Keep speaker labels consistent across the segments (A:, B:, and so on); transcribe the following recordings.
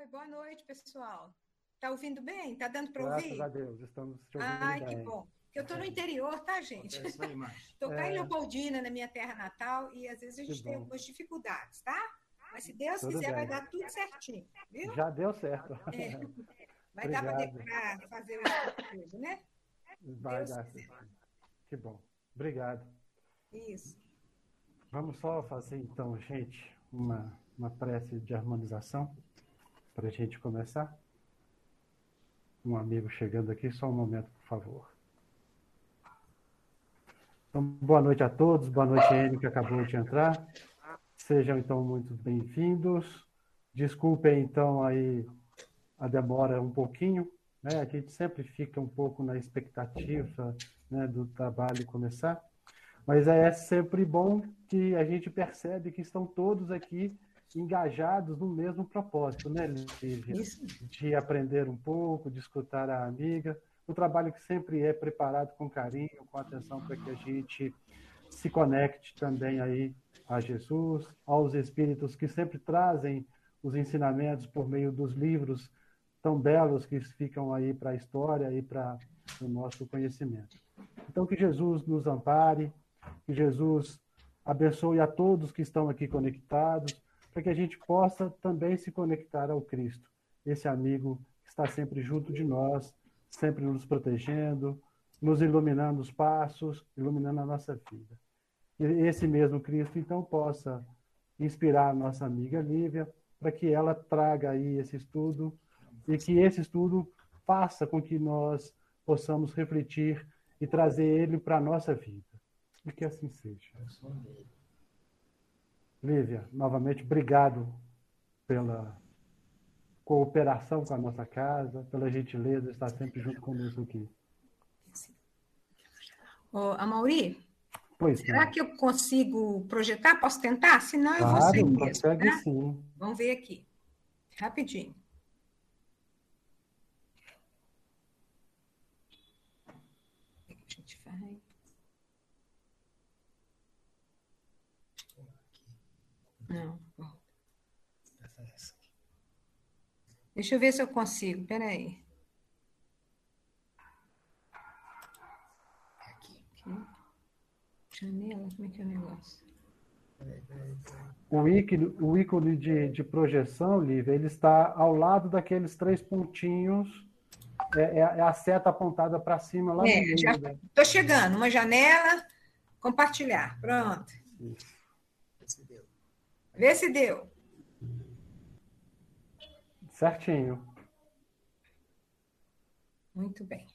A: Oi, boa noite, pessoal. Tá ouvindo bem? Tá dando para
B: ouvir?
A: Graças
B: a Deus, estamos te ouvindo
A: Ai,
B: bem.
A: que bom. Eu estou no interior, tá, gente? Estou cá em Leopoldina, na minha terra natal, e às vezes a gente tem algumas dificuldades, tá? Mas se Deus tudo quiser, bem. vai dar tudo certinho, viu?
B: Já deu certo.
A: É. Vai Obrigado. dar para fazer o coisa, né?
B: Vai Deus dar certo. Que bom. Obrigado.
A: Isso.
B: Vamos só fazer então, gente, uma, uma prece de harmonização para a gente começar. Um amigo chegando aqui, só um momento, por favor. Então, boa noite a todos, boa noite, Ene, que acabou de entrar. Sejam, então, muito bem-vindos. Desculpem, então, aí a demora um pouquinho, né? A gente sempre fica um pouco na expectativa né, do trabalho começar, mas é sempre bom que a gente percebe que estão todos aqui engajados no mesmo propósito, né, Lívia? Isso. De aprender um pouco, de escutar a amiga. Um trabalho que sempre é preparado com carinho, com atenção para que a gente se conecte também aí a Jesus, aos espíritos que sempre trazem os ensinamentos por meio dos livros tão belos que ficam aí para a história e para o nosso conhecimento. Então, que Jesus nos ampare, que Jesus abençoe a todos que estão aqui conectados, para que a gente possa também se conectar ao Cristo, esse amigo que está sempre junto de nós, sempre nos protegendo, nos iluminando os passos, iluminando a nossa vida. E esse mesmo Cristo, então, possa inspirar a nossa amiga Lívia, para que ela traga aí esse estudo e que esse estudo faça com que nós possamos refletir e trazer ele para a nossa vida. E que assim seja. Lívia, novamente, obrigado pela cooperação com a nossa casa, pela gentileza de estar sempre junto conosco aqui.
A: Ô, Amauri,
B: pois
A: será que eu consigo projetar? Posso tentar? Se não, eu
B: claro,
A: vou
B: mesmo. Consegue tá? sim.
A: Vamos ver aqui. Rapidinho. A gente vai. Não, Deixa eu ver se eu consigo. Peraí. Aqui. Aqui. Janela, como é que é o negócio?
B: O ícone, o ícone de, de projeção, Lívia, ele está ao lado daqueles três pontinhos. É, é, é a seta apontada para cima lá
A: é, Estou né? chegando. Uma janela, compartilhar. Pronto. Isso. Vê se deu.
B: Certinho.
A: Muito bem.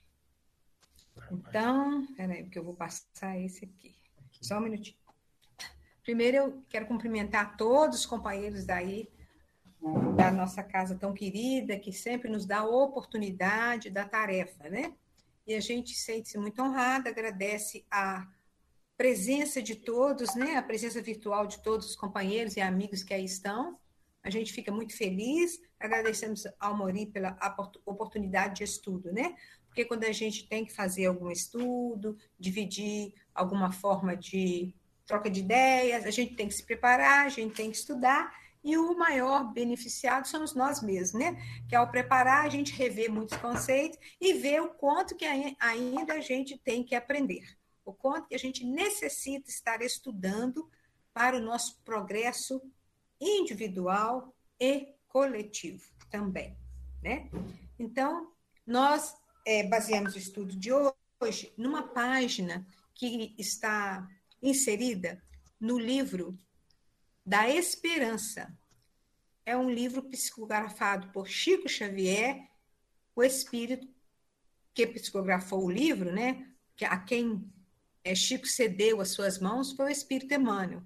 A: Então, peraí, porque eu vou passar esse aqui. Só um minutinho. Primeiro, eu quero cumprimentar todos os companheiros daí, da nossa casa tão querida, que sempre nos dá a oportunidade da tarefa, né? E a gente sente-se muito honrada, agradece a presença de todos, né? A presença virtual de todos os companheiros e amigos que aí estão. A gente fica muito feliz, agradecemos ao Mori pela oportunidade de estudo, né? Porque quando a gente tem que fazer algum estudo, dividir alguma forma de troca de ideias, a gente tem que se preparar, a gente tem que estudar, e o maior beneficiado somos nós mesmos, né? Que ao preparar, a gente revê muitos conceitos e vê o quanto que ainda a gente tem que aprender o quanto que a gente necessita estar estudando para o nosso progresso individual e coletivo também, né? Então, nós é, baseamos o estudo de hoje numa página que está inserida no livro da Esperança. É um livro psicografado por Chico Xavier, o espírito que psicografou o livro, né? A quem Chico cedeu as suas mãos foi o Espírito Emmanuel.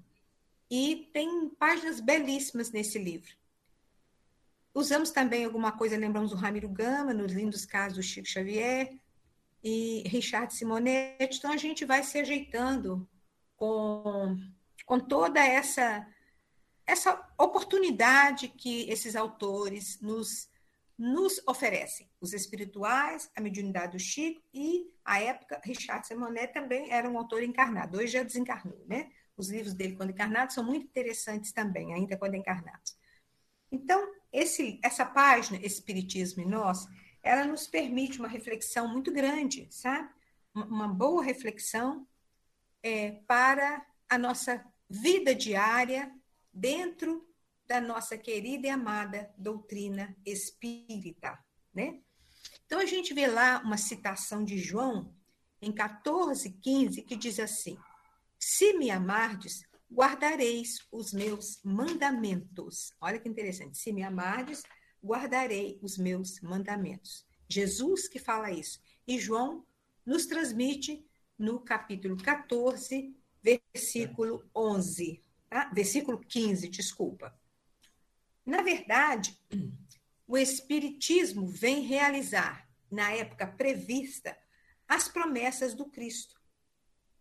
A: E tem páginas belíssimas nesse livro. Usamos também alguma coisa, lembramos do Ramiro Gama, nos lindos casos do Chico Xavier e Richard Simonetti. Então, a gente vai se ajeitando com, com toda essa, essa oportunidade que esses autores nos nos oferecem os espirituais, a mediunidade do Chico e, à época, Richard Simonet também era um autor encarnado. Hoje já desencarnou, né? Os livros dele, quando encarnados, são muito interessantes também, ainda quando encarnados. Então, esse, essa página, Espiritismo em Nós, ela nos permite uma reflexão muito grande, sabe? Uma boa reflexão é, para a nossa vida diária dentro da nossa querida e amada doutrina espírita, né? Então a gente vê lá uma citação de João em 14, 15, que diz assim: Se me amardes, guardareis os meus mandamentos. Olha que interessante. Se me amardes, guardarei os meus mandamentos. Jesus que fala isso. E João nos transmite no capítulo 14, versículo 11, tá? Versículo 15, desculpa. Na verdade, o Espiritismo vem realizar, na época prevista, as promessas do Cristo.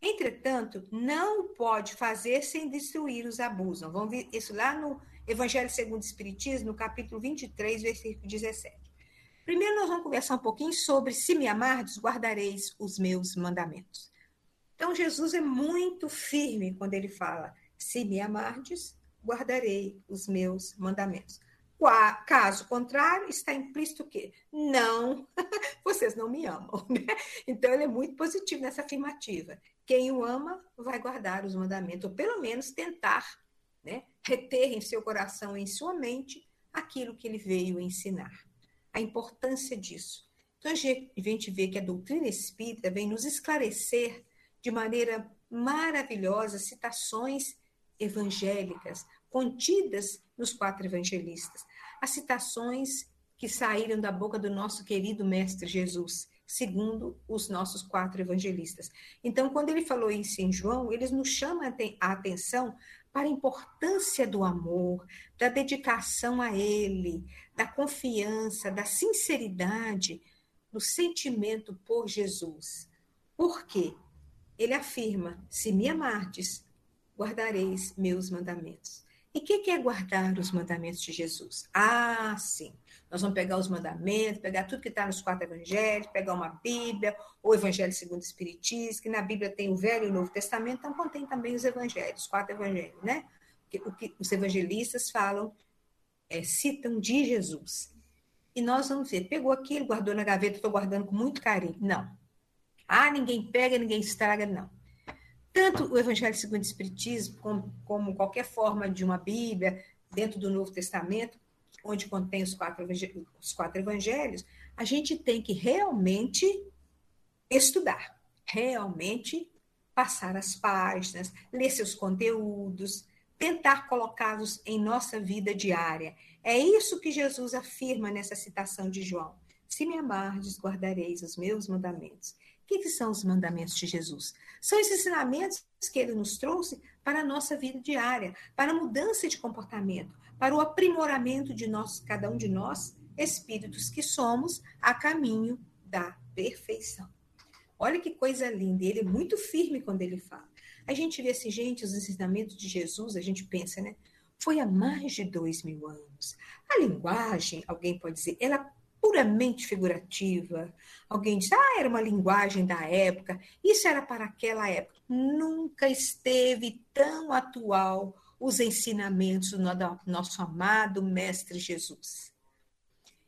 A: Entretanto, não pode fazer sem destruir os abusos. Vamos ver isso lá no Evangelho segundo o Espiritismo, no capítulo 23, versículo 17. Primeiro, nós vamos conversar um pouquinho sobre se me amardes, guardareis os meus mandamentos. Então, Jesus é muito firme quando ele fala: se me amardes, guardarei os meus mandamentos. Caso contrário, está implícito o quê? Não, vocês não me amam. Né? Então, ele é muito positivo nessa afirmativa. Quem o ama vai guardar os mandamentos, ou pelo menos tentar né, reter em seu coração em sua mente aquilo que ele veio ensinar. A importância disso. Então, a gente vê que a doutrina espírita vem nos esclarecer de maneira maravilhosa citações evangélicas contidas nos quatro evangelistas, as citações que saíram da boca do nosso querido Mestre Jesus, segundo os nossos quatro evangelistas. Então, quando ele falou isso em João, eles nos chamam a atenção para a importância do amor, da dedicação a Ele, da confiança, da sinceridade, do sentimento por Jesus. Por quê? Ele afirma: se me amardes, guardareis meus mandamentos. E o que, que é guardar os mandamentos de Jesus? Ah, sim. Nós vamos pegar os mandamentos, pegar tudo que está nos quatro evangelhos, pegar uma Bíblia, ou Evangelho segundo o Espiritismo, que na Bíblia tem o Velho e o Novo Testamento, então contém também os evangelhos, os quatro evangelhos, né? O que os evangelistas falam, é, citam de Jesus. E nós vamos ver, pegou aquilo, guardou na gaveta, estou guardando com muito carinho. Não. Ah, ninguém pega, ninguém estraga, não. Tanto o Evangelho segundo o Espiritismo, como, como qualquer forma de uma Bíblia, dentro do Novo Testamento, onde contém os quatro, os quatro evangelhos, a gente tem que realmente estudar, realmente passar as páginas, ler seus conteúdos, tentar colocá-los em nossa vida diária. É isso que Jesus afirma nessa citação de João. Se me amardes, guardareis os meus mandamentos que, que são os mandamentos de Jesus? São esses ensinamentos que ele nos trouxe para a nossa vida diária, para a mudança de comportamento, para o aprimoramento de nós, cada um de nós, espíritos que somos, a caminho da perfeição. Olha que coisa linda, ele é muito firme quando ele fala. A gente vê assim, gente, os ensinamentos de Jesus, a gente pensa, né? Foi há mais de dois mil anos. A linguagem, alguém pode dizer, ela puramente figurativa. Alguém diz, ah, era uma linguagem da época, isso era para aquela época. Nunca esteve tão atual os ensinamentos do nosso amado Mestre Jesus.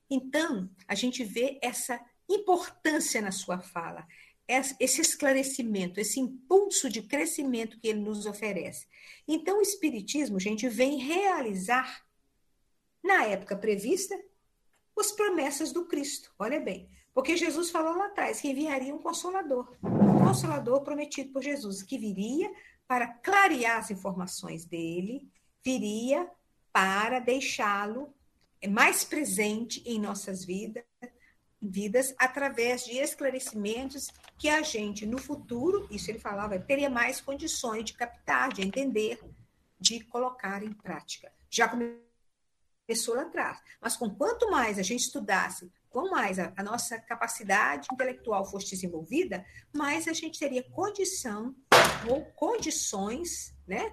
A: Então, a gente vê essa importância na sua fala, esse esclarecimento, esse impulso de crescimento que ele nos oferece. Então, o Espiritismo, gente, vem realizar, na época prevista, as promessas do Cristo. Olha bem, porque Jesus falou lá atrás que enviaria um consolador, um consolador prometido por Jesus, que viria para clarear as informações dele, viria para deixá-lo mais presente em nossas vidas, vidas através de esclarecimentos que a gente no futuro, isso ele falava, teria mais condições de captar, de entender, de colocar em prática. Já começou começou lá atrás. Mas com quanto mais a gente estudasse, quanto mais a, a nossa capacidade intelectual fosse desenvolvida, mais a gente teria condição ou condições, né,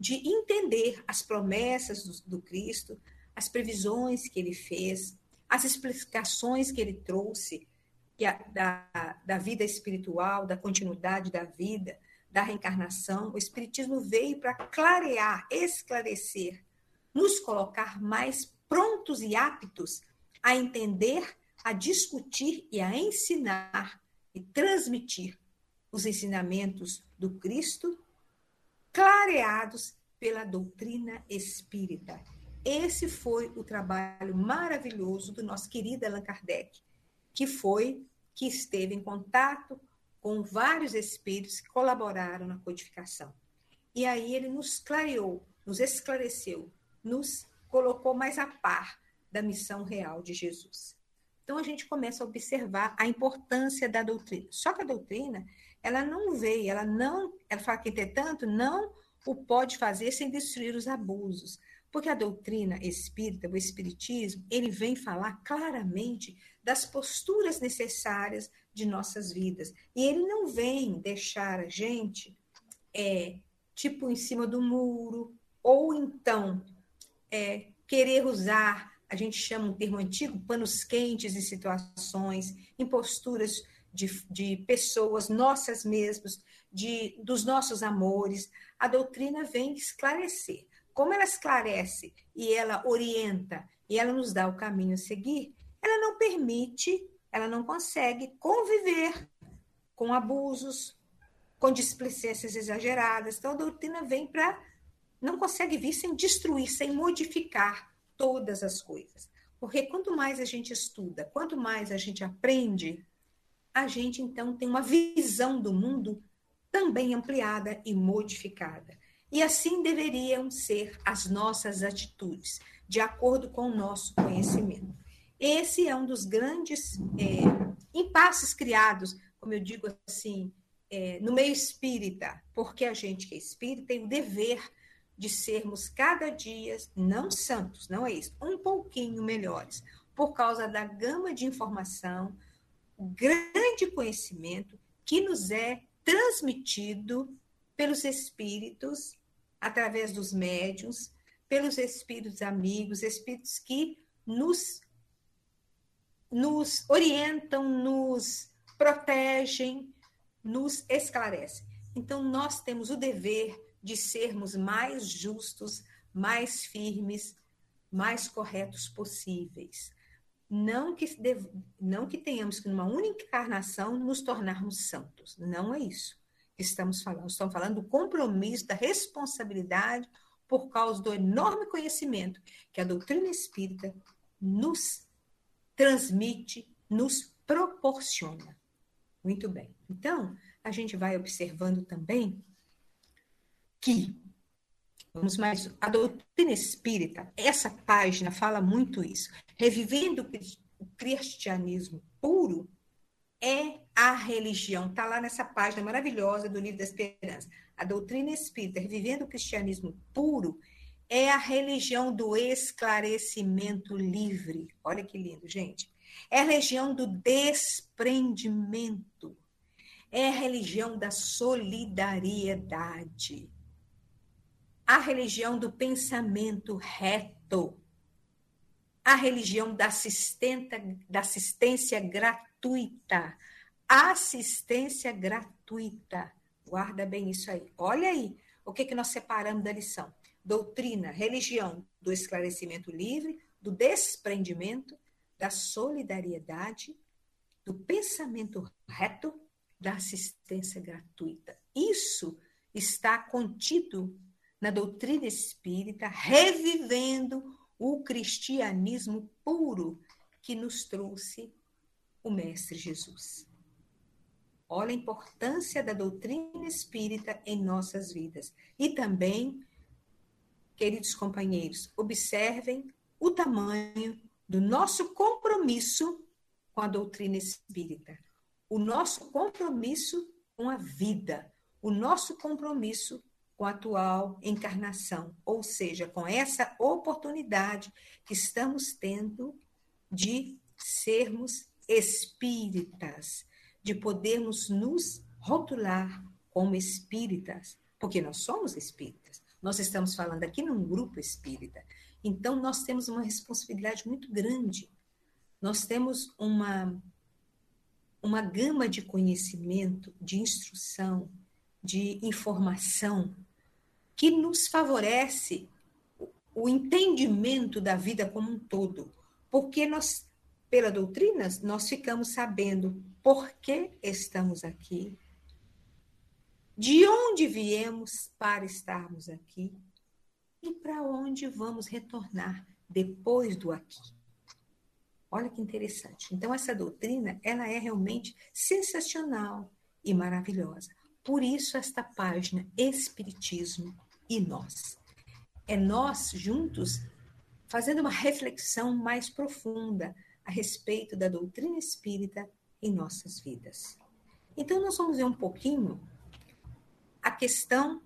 A: de entender as promessas do, do Cristo, as previsões que ele fez, as explicações que ele trouxe da, da vida espiritual, da continuidade da vida, da reencarnação. O Espiritismo veio para clarear, esclarecer nos colocar mais prontos e aptos a entender, a discutir e a ensinar e transmitir os ensinamentos do Cristo, clareados pela doutrina espírita. Esse foi o trabalho maravilhoso do nosso querido Allan Kardec, que foi que esteve em contato com vários espíritos que colaboraram na codificação. E aí ele nos clareou, nos esclareceu, nos colocou mais a par da missão real de Jesus. Então a gente começa a observar a importância da doutrina. Só que a doutrina, ela não veio, ela não, ela fala que entretanto não o pode fazer sem destruir os abusos. Porque a doutrina espírita, o espiritismo, ele vem falar claramente das posturas necessárias de nossas vidas. E ele não vem deixar a gente, é, tipo, em cima do muro, ou então é, querer usar, a gente chama um termo antigo, panos quentes em situações, em posturas de, de pessoas, nossas mesmas, de, dos nossos amores. A doutrina vem esclarecer. Como ela esclarece e ela orienta e ela nos dá o caminho a seguir, ela não permite, ela não consegue conviver com abusos, com displicências exageradas. Então, a doutrina vem para. Não consegue vir sem destruir, sem modificar todas as coisas. Porque quanto mais a gente estuda, quanto mais a gente aprende, a gente então tem uma visão do mundo também ampliada e modificada. E assim deveriam ser as nossas atitudes, de acordo com o nosso conhecimento. Esse é um dos grandes é, impasses criados, como eu digo assim, é, no meio espírita, porque a gente que é espírita tem o dever de sermos cada dia, não santos, não é isso, um pouquinho melhores, por causa da gama de informação, grande conhecimento que nos é transmitido pelos espíritos, através dos médiuns, pelos espíritos amigos, espíritos que nos nos orientam, nos protegem, nos esclarecem. Então, nós temos o dever de sermos mais justos, mais firmes, mais corretos possíveis. Não que, não que tenhamos que, numa única encarnação, nos tornarmos santos. Não é isso que estamos falando. Estamos falando do compromisso, da responsabilidade, por causa do enorme conhecimento que a doutrina espírita nos transmite, nos proporciona. Muito bem. Então, a gente vai observando também que, vamos mais, a doutrina espírita, essa página fala muito isso. Revivendo o cristianismo puro é a religião. Está lá nessa página maravilhosa do Livro da Esperança. A doutrina espírita, revivendo o cristianismo puro, é a religião do esclarecimento livre. Olha que lindo, gente. É a religião do desprendimento. É a religião da solidariedade. A religião do pensamento reto. A religião da, da assistência gratuita. Assistência gratuita. Guarda bem isso aí. Olha aí o que, que nós separamos da lição doutrina, religião do esclarecimento livre, do desprendimento, da solidariedade, do pensamento reto, da assistência gratuita. Isso está contido na doutrina espírita, revivendo o cristianismo puro que nos trouxe o Mestre Jesus. Olha a importância da doutrina espírita em nossas vidas. E também queridos companheiros, observem o tamanho do nosso compromisso com a doutrina espírita, o nosso compromisso com a vida, o nosso compromisso com a atual encarnação, ou seja, com essa oportunidade que estamos tendo de sermos espíritas, de podermos nos rotular como espíritas, porque nós somos espíritas. Nós estamos falando aqui num grupo espírita. Então, nós temos uma responsabilidade muito grande. Nós temos uma, uma gama de conhecimento, de instrução, de informação, que nos favorece o entendimento da vida como um todo. Porque nós, pela doutrina, nós ficamos sabendo por que estamos aqui, de onde viemos para estarmos aqui e para onde vamos retornar depois do aqui. Olha que interessante. Então essa doutrina, ela é realmente sensacional e maravilhosa. Por isso esta página Espiritismo e nós. É nós juntos fazendo uma reflexão mais profunda a respeito da doutrina espírita em nossas vidas. Então nós vamos ver um pouquinho a questão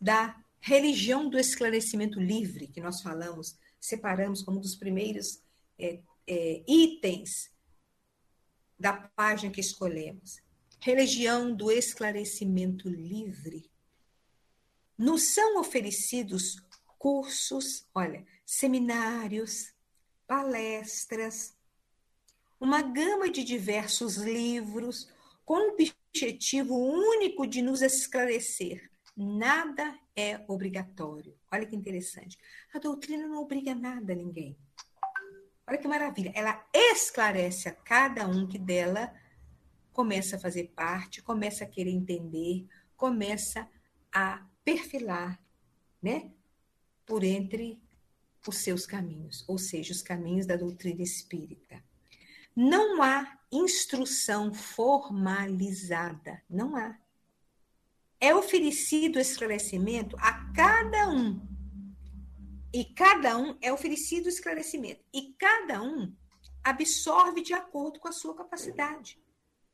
A: da religião do esclarecimento livre, que nós falamos, separamos como um dos primeiros é, é, itens da página que escolhemos. Religião do esclarecimento livre. Nos são oferecidos cursos, olha, seminários, palestras, uma gama de diversos livros com o objetivo único de nos esclarecer. Nada é obrigatório. Olha que interessante. A doutrina não obriga nada a ninguém. Olha que maravilha. Ela esclarece a cada um que dela começa a fazer parte, começa a querer entender, começa a perfilar, né? Por entre os seus caminhos, ou seja, os caminhos da doutrina espírita. Não há instrução formalizada, não há. É oferecido esclarecimento a cada um. E cada um é oferecido esclarecimento. E cada um absorve de acordo com a sua capacidade.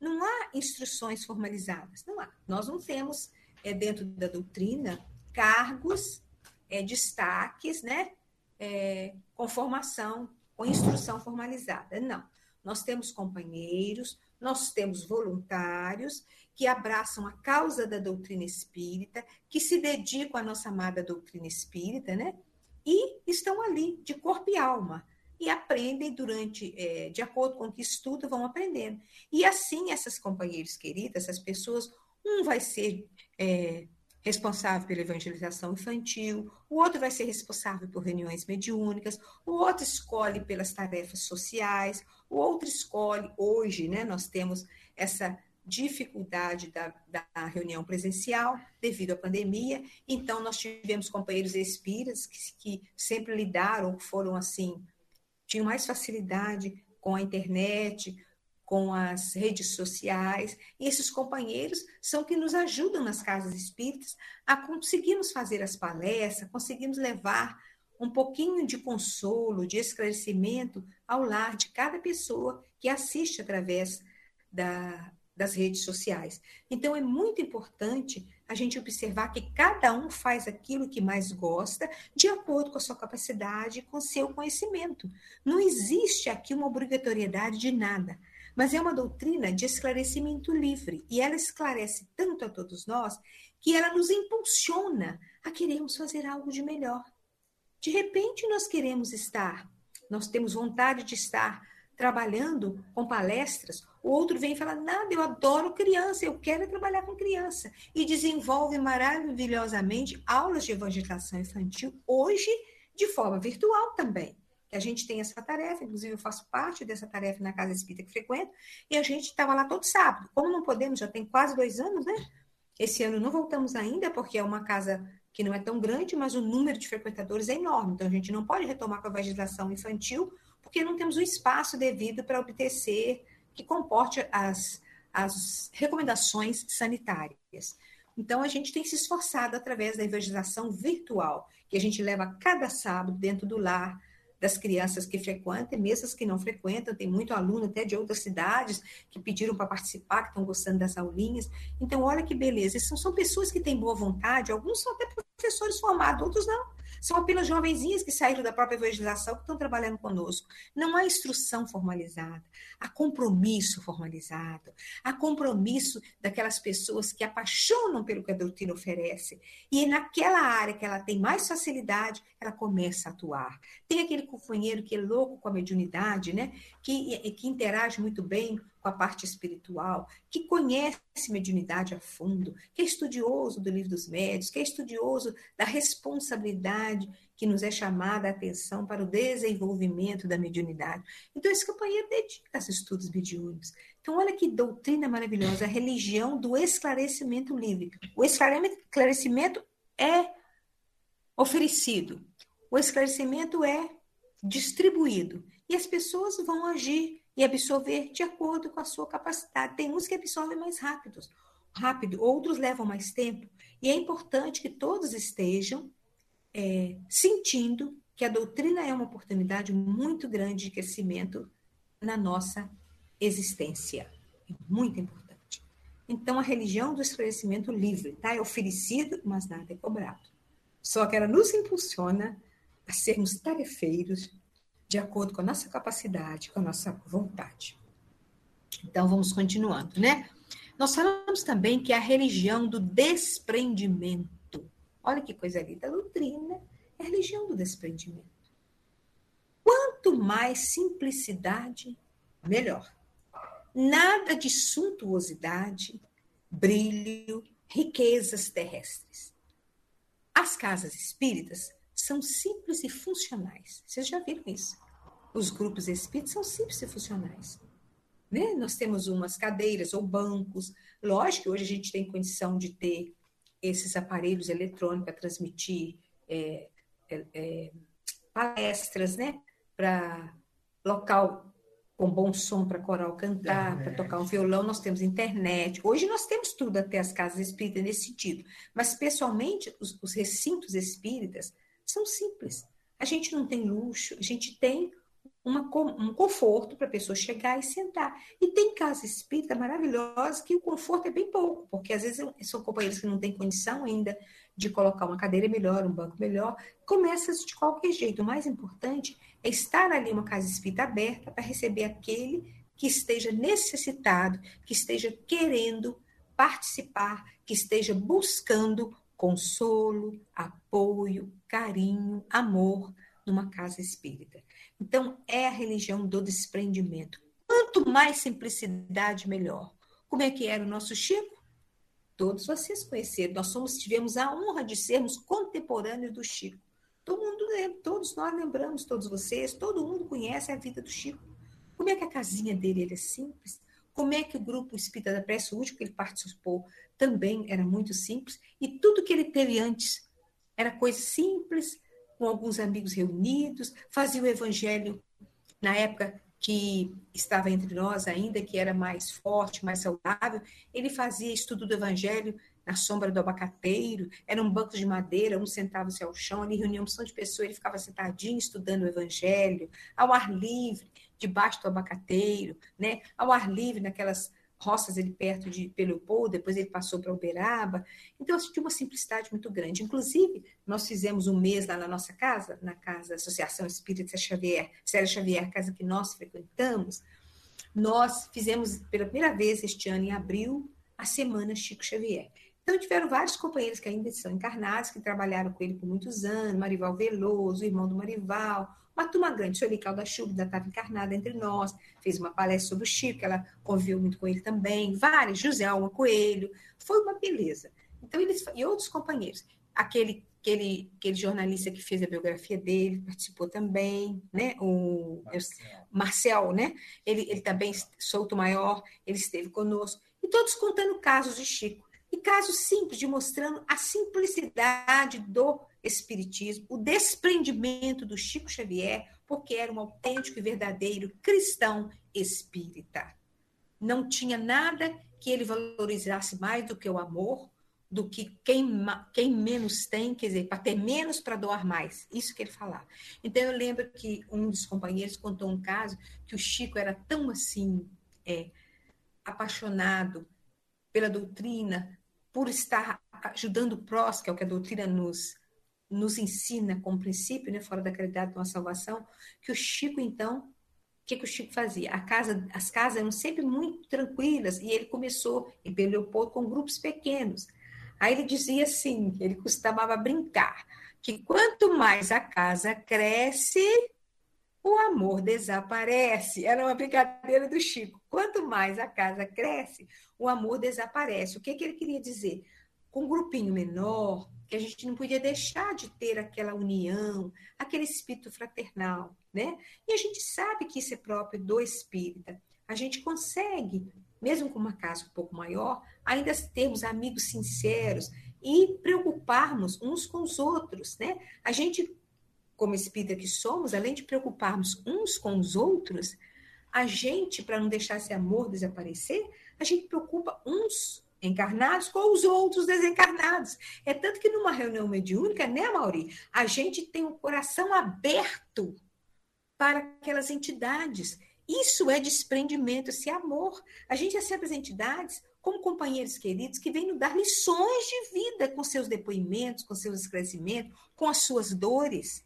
A: Não há instruções formalizadas, não há. Nós não temos, é, dentro da doutrina, cargos, é, destaques, né? É, com formação, com instrução formalizada. Não. Nós temos companheiros, nós temos voluntários que abraçam a causa da doutrina espírita, que se dedicam à nossa amada doutrina espírita, né? E estão ali de corpo e alma, e aprendem durante, é, de acordo com o que estudam, vão aprendendo. E assim, essas companheiras queridas, essas pessoas, um vai ser é, responsável pela evangelização infantil, o outro vai ser responsável por reuniões mediúnicas, o outro escolhe pelas tarefas sociais, o outro escolhe, hoje, né, nós temos essa dificuldade da, da reunião presencial devido à pandemia, então nós tivemos companheiros espíritas que, que sempre lidaram, foram assim, tinham mais facilidade com a internet, com as redes sociais, e esses companheiros são que nos ajudam nas casas espíritas a conseguirmos fazer as palestras, conseguirmos levar um pouquinho de consolo, de esclarecimento ao lar de cada pessoa que assiste através da, das redes sociais. Então, é muito importante a gente observar que cada um faz aquilo que mais gosta, de acordo com a sua capacidade, com seu conhecimento. Não existe aqui uma obrigatoriedade de nada, mas é uma doutrina de esclarecimento livre, e ela esclarece tanto a todos nós que ela nos impulsiona a queremos fazer algo de melhor. De repente, nós queremos estar, nós temos vontade de estar trabalhando com palestras, o outro vem e fala: Nada, eu adoro criança, eu quero trabalhar com criança. E desenvolve maravilhosamente aulas de evangelização infantil, hoje de forma virtual também. Que a gente tem essa tarefa, inclusive eu faço parte dessa tarefa na casa espírita que frequento, e a gente estava lá todo sábado. Como não podemos, já tem quase dois anos, né? Esse ano não voltamos ainda, porque é uma casa que não é tão grande, mas o número de frequentadores é enorme. Então a gente não pode retomar com a evangelização infantil porque não temos o espaço devido para obter que comporte as, as recomendações sanitárias. Então, a gente tem se esforçado através da evangelização virtual, que a gente leva cada sábado dentro do lar das crianças que frequentam, mesmo as que não frequentam, tem muito aluno até de outras cidades que pediram para participar, que estão gostando das aulinhas. Então, olha que beleza. São, são pessoas que têm boa vontade, alguns são até professores formados, outros não. São apenas jovenzinhas que saíram da própria evangelização que estão trabalhando conosco. Não há instrução formalizada, há compromisso formalizado, há compromisso daquelas pessoas que apaixonam pelo que a doutrina oferece. E naquela área que ela tem mais facilidade, ela começa a atuar. Tem aquele companheiro que é louco com a mediunidade, né? que, que interage muito bem com a parte espiritual, que conhece mediunidade a fundo, que é estudioso do livro dos médios, que é estudioso da responsabilidade que nos é chamada a atenção para o desenvolvimento da mediunidade. Então, esse companheiro dedica a estudos mediúnicos. Então, olha que doutrina maravilhosa, a religião do esclarecimento livre. O esclarecimento é oferecido, o esclarecimento é distribuído e as pessoas vão agir e absorver de acordo com a sua capacidade. Tem uns que absorvem mais rápido, rápido, outros levam mais tempo. E é importante que todos estejam é, sentindo que a doutrina é uma oportunidade muito grande de crescimento na nossa existência. É muito importante. Então, a religião do esclarecimento livre, tá? É oferecido, mas nada é cobrado. Só que ela nos impulsiona a sermos tarefeiros de acordo com a nossa capacidade, com a nossa vontade. Então, vamos continuando, né? Nós falamos também que a religião do desprendimento. Olha que coisa linda, a doutrina é a religião do desprendimento. Quanto mais simplicidade, melhor. Nada de suntuosidade, brilho, riquezas terrestres. As casas espíritas são simples e funcionais. Vocês já viram isso? Os grupos espíritas são simples e funcionais. Né? Nós temos umas cadeiras ou bancos. Lógico que hoje a gente tem condição de ter esses aparelhos eletrônicos para transmitir é, é, é, palestras, né? Para local com bom som para coral cantar, para tocar um violão, nós temos internet. Hoje nós temos tudo até as casas espíritas nesse sentido. Mas, pessoalmente, os, os recintos espíritas são simples. A gente não tem luxo, a gente tem uma, um conforto para a pessoa chegar e sentar. E tem casa espírita maravilhosa que o conforto é bem pouco, porque às vezes são companheiros que não têm condição ainda de colocar uma cadeira melhor, um banco melhor. Começa de qualquer jeito. O mais importante é estar ali uma casa espírita aberta para receber aquele que esteja necessitado, que esteja querendo participar, que esteja buscando consolo, apoio, carinho, amor numa casa espírita. Então, é a religião do desprendimento. Quanto mais simplicidade, melhor. Como é que era o nosso Chico? Todos vocês conheceram. Nós somos, tivemos a honra de sermos contemporâneos do Chico. Todo mundo lembra, todos nós lembramos, todos vocês, todo mundo conhece a vida do Chico. Como é que a casinha dele ele é simples? Como é que o grupo Espírita da Prece, último que ele participou, também era muito simples? E tudo que ele teve antes era coisa simples, com alguns amigos reunidos, fazia o evangelho na época que estava entre nós ainda, que era mais forte, mais saudável, ele fazia estudo do evangelho na sombra do abacateiro, era um banco de madeira, um sentava-se ao chão, ali reunia um montão de pessoas, ele ficava sentadinho estudando o evangelho, ao ar livre, debaixo do abacateiro, né? ao ar livre, naquelas roças ali perto de Pelopou, depois ele passou para Uberaba. Então, assim, tinha uma simplicidade muito grande. Inclusive, nós fizemos um mês lá na nossa casa, na casa da Associação Espírita Xavier, Sérgio Xavier, casa que nós frequentamos, nós fizemos pela primeira vez este ano, em abril, a Semana Chico Xavier. Então, tiveram vários companheiros que ainda são encarnados, que trabalharam com ele por muitos anos, Marival Veloso, o irmão do Marival, uma turma grande, Sueli da Chuva, ainda estava encarnada entre nós, fez uma palestra sobre o Chico, ela conviveu muito com ele também, vários, José Alma Coelho, foi uma beleza. Então, eles, e outros companheiros, aquele, aquele, aquele jornalista que fez a biografia dele, participou também, né, o Marcel, Marcel né, ele, ele também, Souto Maior, ele esteve conosco, e todos contando casos de Chico, e casos simples, de mostrando a simplicidade do Espiritismo, o desprendimento do Chico Xavier, porque era um autêntico e verdadeiro cristão espírita. Não tinha nada que ele valorizasse mais do que o amor, do que quem, quem menos tem, quer dizer, para ter menos para doar mais. Isso que ele falava. Então, eu lembro que um dos companheiros contou um caso que o Chico era tão assim, é, apaixonado pela doutrina, por estar ajudando o próximo, que é o que a doutrina nos, nos ensina como princípio, né, fora da caridade de uma salvação, que o Chico, então, o que, que o Chico fazia? Casa, as casas eram sempre muito tranquilas, e ele começou em Leopoldo com grupos pequenos. Aí ele dizia assim, ele costumava brincar, que quanto mais a casa cresce, o amor desaparece. Era uma brincadeira do Chico. Quanto mais a casa cresce, o amor desaparece. O que, que ele queria dizer? Com um grupinho menor, que a gente não podia deixar de ter aquela união, aquele espírito fraternal, né? E a gente sabe que isso é próprio do espírita. A gente consegue, mesmo com uma casa um pouco maior, ainda termos amigos sinceros e preocuparmos uns com os outros, né? A gente como espírita que somos, além de preocuparmos uns com os outros, a gente, para não deixar esse amor desaparecer, a gente preocupa uns encarnados com os outros desencarnados. É tanto que numa reunião mediúnica, né, Mauri? A gente tem o um coração aberto para aquelas entidades. Isso é desprendimento, esse amor. A gente recebe as entidades como companheiros queridos que vêm nos dar lições de vida com seus depoimentos, com seus esclarecimentos, com as suas dores.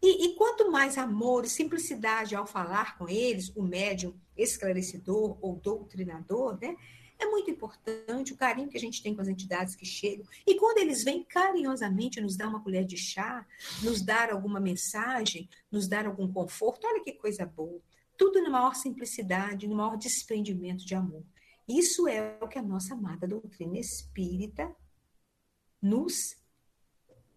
A: E, e, quanto mais amor e simplicidade ao falar com eles, o médium esclarecedor ou doutrinador, né? É muito importante o carinho que a gente tem com as entidades que chegam. E quando eles vêm carinhosamente nos dar uma colher de chá, nos dar alguma mensagem, nos dar algum conforto, olha que coisa boa. Tudo na maior simplicidade, no maior desprendimento de amor. Isso é o que a nossa amada doutrina espírita nos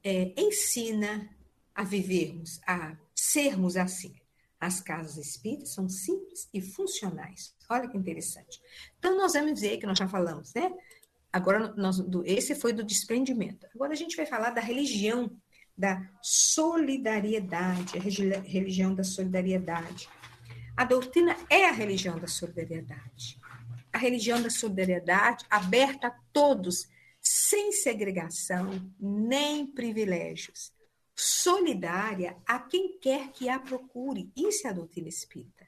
A: é, ensina a vivermos, a sermos assim. As casas espíritas são simples e funcionais. Olha que interessante. Então, nós vamos dizer que nós já falamos, né? Agora, nós, do, esse foi do desprendimento. Agora, a gente vai falar da religião da solidariedade, a religião da solidariedade. A doutrina é a religião da solidariedade. A religião da solidariedade aberta a todos, sem segregação nem privilégios solidária a quem quer que a procure. Isso é a doutrina espírita.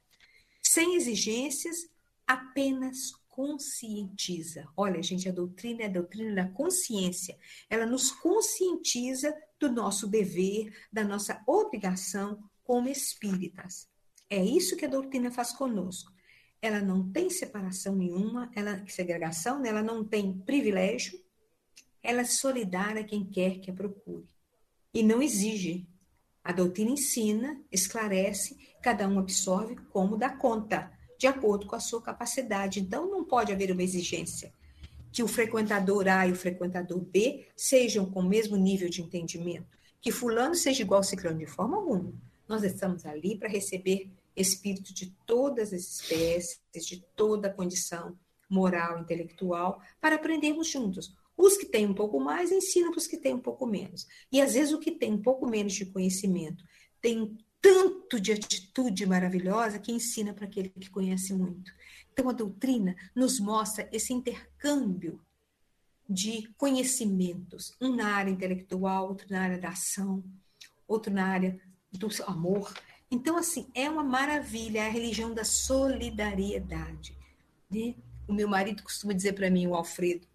A: Sem exigências, apenas conscientiza. Olha, gente, a doutrina é a doutrina da consciência. Ela nos conscientiza do nosso dever, da nossa obrigação como espíritas. É isso que a doutrina faz conosco. Ela não tem separação nenhuma, ela segregação, ela não tem privilégio, ela é solidária a quem quer que a procure e não exige. A doutrina ensina, esclarece, cada um absorve como dá conta, de acordo com a sua capacidade. Então, não pode haver uma exigência que o frequentador A e o frequentador B sejam com o mesmo nível de entendimento, que fulano seja igual ao ciclano de forma alguma. Nós estamos ali para receber espírito de todas as espécies, de toda a condição moral, intelectual, para aprendermos juntos. Os que têm um pouco mais ensinam para os que têm um pouco menos. E às vezes o que tem um pouco menos de conhecimento tem tanto de atitude maravilhosa que ensina para aquele que conhece muito. Então a doutrina nos mostra esse intercâmbio de conhecimentos, um na área intelectual, outro na área da ação, outro na área do amor. Então, assim, é uma maravilha, é a religião da solidariedade. Né? O meu marido costuma dizer para mim, o Alfredo,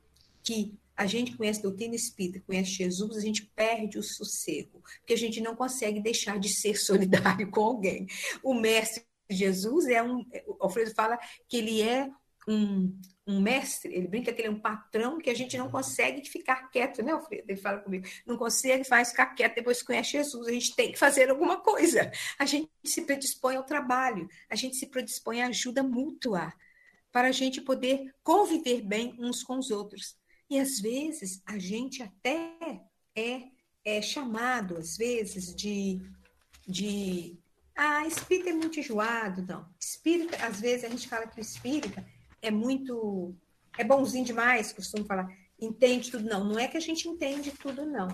A: que a gente conhece a doutrina espírita, conhece Jesus, a gente perde o sossego, porque a gente não consegue deixar de ser solidário com alguém. O mestre Jesus é um. O Alfredo fala que ele é um, um mestre, ele brinca que ele é um patrão que a gente não consegue ficar quieto, né, Alfredo? Ele fala comigo, não consegue faz ficar quieto depois que conhece Jesus, a gente tem que fazer alguma coisa. A gente se predispõe ao trabalho, a gente se predispõe à ajuda mútua, para a gente poder conviver bem uns com os outros. E às vezes a gente até é, é chamado, às vezes, de, de. Ah, espírita é muito enjoado. Não. Espírita, às vezes a gente fala que o espírita é muito. É bonzinho demais, costumo falar. Entende tudo. Não, não é que a gente entende tudo, não.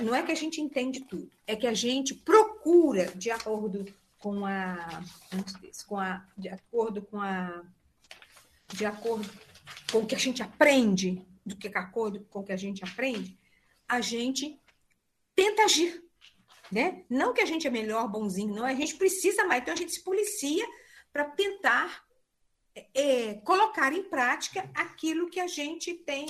A: Não é que a gente entende tudo. É que a gente procura, de acordo com a. Antes disso, com a de acordo com a. De acordo com o que a gente aprende, do que de acordo com o que a gente aprende, a gente tenta agir. Né? Não que a gente é melhor, bonzinho, não, a gente precisa mais, então a gente se policia para tentar é, colocar em prática aquilo que a gente tem,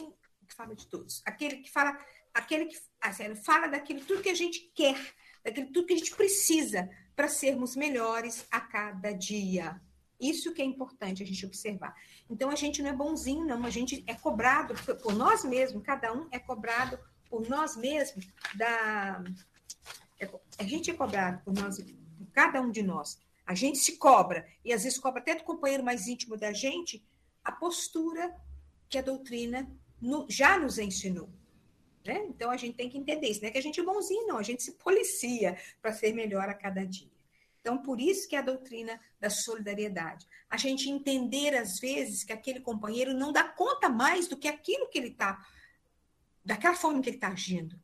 A: que fala de todos, aquele que fala, aquele que assim, fala daquilo tudo que a gente quer, daquilo tudo que a gente precisa para sermos melhores a cada dia. Isso que é importante a gente observar. Então, a gente não é bonzinho, não. A gente é cobrado por nós mesmos, cada um é cobrado por nós mesmos da, é a gente é cobrado por nós, por cada um de nós. A gente se cobra, e às vezes cobra até do companheiro mais íntimo da gente, a postura que a doutrina no, já nos ensinou. Né? Então a gente tem que entender isso, não é que a gente é bonzinho, não, a gente se policia para ser melhor a cada dia. Então, por isso que é a doutrina da solidariedade. A gente entender, às vezes, que aquele companheiro não dá conta mais do que aquilo que ele está, daquela forma que ele está agindo.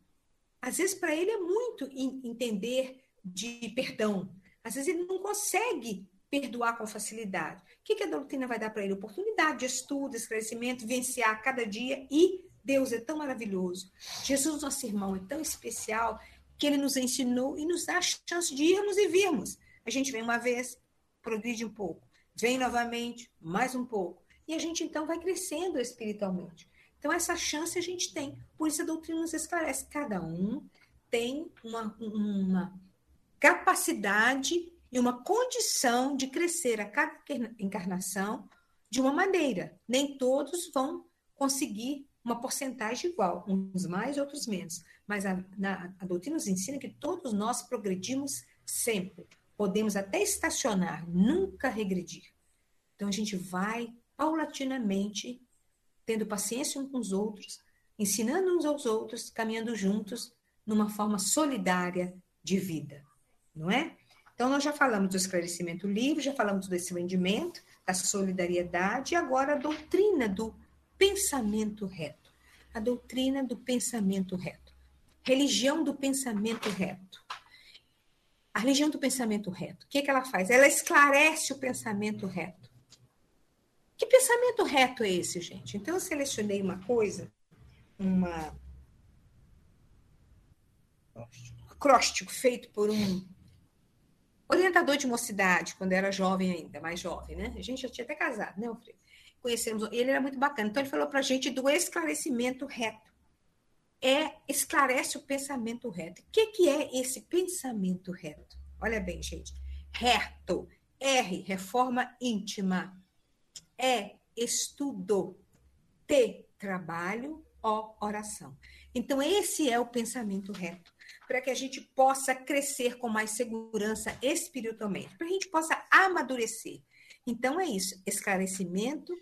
A: Às vezes, para ele é muito entender de perdão. Às vezes, ele não consegue perdoar com facilidade. O que, que a doutrina vai dar para ele? Oportunidade de estudo, esclarecimento, vivenciar cada dia e Deus é tão maravilhoso. Jesus, nosso irmão, é tão especial que ele nos ensinou e nos dá a chance de irmos e virmos. A gente vem uma vez, progride um pouco, vem novamente, mais um pouco. E a gente então vai crescendo espiritualmente. Então, essa chance a gente tem. Por isso a doutrina nos esclarece. Cada um tem uma, uma capacidade e uma condição de crescer a cada encarnação de uma maneira. Nem todos vão conseguir uma porcentagem igual, uns mais, outros menos. Mas a, na, a doutrina nos ensina que todos nós progredimos sempre. Podemos até estacionar, nunca regredir. Então a gente vai paulatinamente tendo paciência uns com os outros, ensinando uns aos outros, caminhando juntos numa forma solidária de vida, não é? Então nós já falamos do esclarecimento livre, já falamos desse rendimento, da solidariedade e agora a doutrina do pensamento reto. A doutrina do pensamento reto. Religião do pensamento reto. A religião do pensamento reto, o que, é que ela faz? Ela esclarece o pensamento reto. Que pensamento reto é esse, gente? Então, eu selecionei uma coisa, uma acróstico feito por um orientador de mocidade, quando era jovem ainda, mais jovem, né? A gente já tinha até casado, né, Alfredo? Conhecemos, ele era muito bacana. Então, ele falou para a gente do esclarecimento reto é esclarece o pensamento reto. O que, que é esse pensamento reto? Olha bem, gente. Reto, R, reforma íntima. É estudo. T, trabalho. O, oração. Então, esse é o pensamento reto. Para que a gente possa crescer com mais segurança espiritualmente. Para que a gente possa amadurecer. Então, é isso. Esclarecimento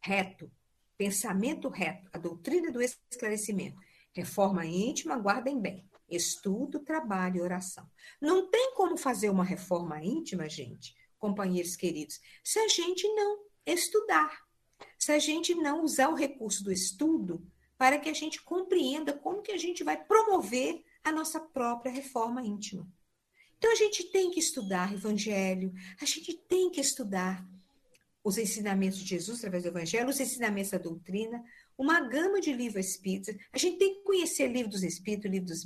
A: reto. Pensamento reto. A doutrina do esclarecimento Reforma íntima, guardem bem. Estudo, trabalho e oração. Não tem como fazer uma reforma íntima, gente, companheiros queridos, se a gente não estudar. Se a gente não usar o recurso do estudo para que a gente compreenda como que a gente vai promover a nossa própria reforma íntima. Então a gente tem que estudar evangelho, a gente tem que estudar os ensinamentos de Jesus através do evangelho, os ensinamentos da doutrina, uma gama de livros espíritas. A gente tem que conhecer livro dos espíritos, livro dos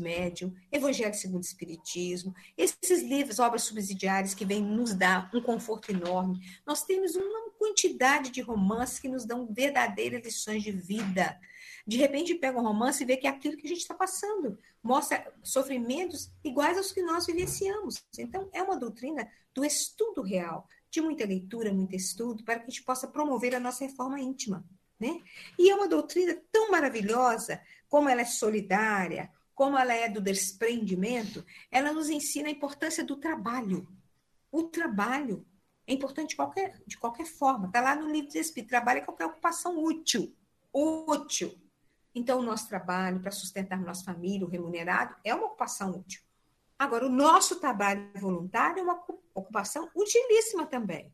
A: Evangelho segundo o Espiritismo, esses livros, obras subsidiárias que vêm nos dar um conforto enorme. Nós temos uma quantidade de romances que nos dão verdadeiras lições de vida. De repente, pega um romance e vê que é aquilo que a gente está passando. Mostra sofrimentos iguais aos que nós vivenciamos. Então, é uma doutrina do estudo real, de muita leitura, muito estudo, para que a gente possa promover a nossa reforma íntima. Né? E é uma doutrina tão maravilhosa, como ela é solidária, como ela é do desprendimento, ela nos ensina a importância do trabalho. O trabalho é importante de qualquer, de qualquer forma. Está lá no livro de Espírito. Trabalho é qualquer ocupação útil. Útil. Então, o nosso trabalho para sustentar nossa família, o remunerado, é uma ocupação útil. Agora, o nosso trabalho voluntário é uma ocupação utilíssima também,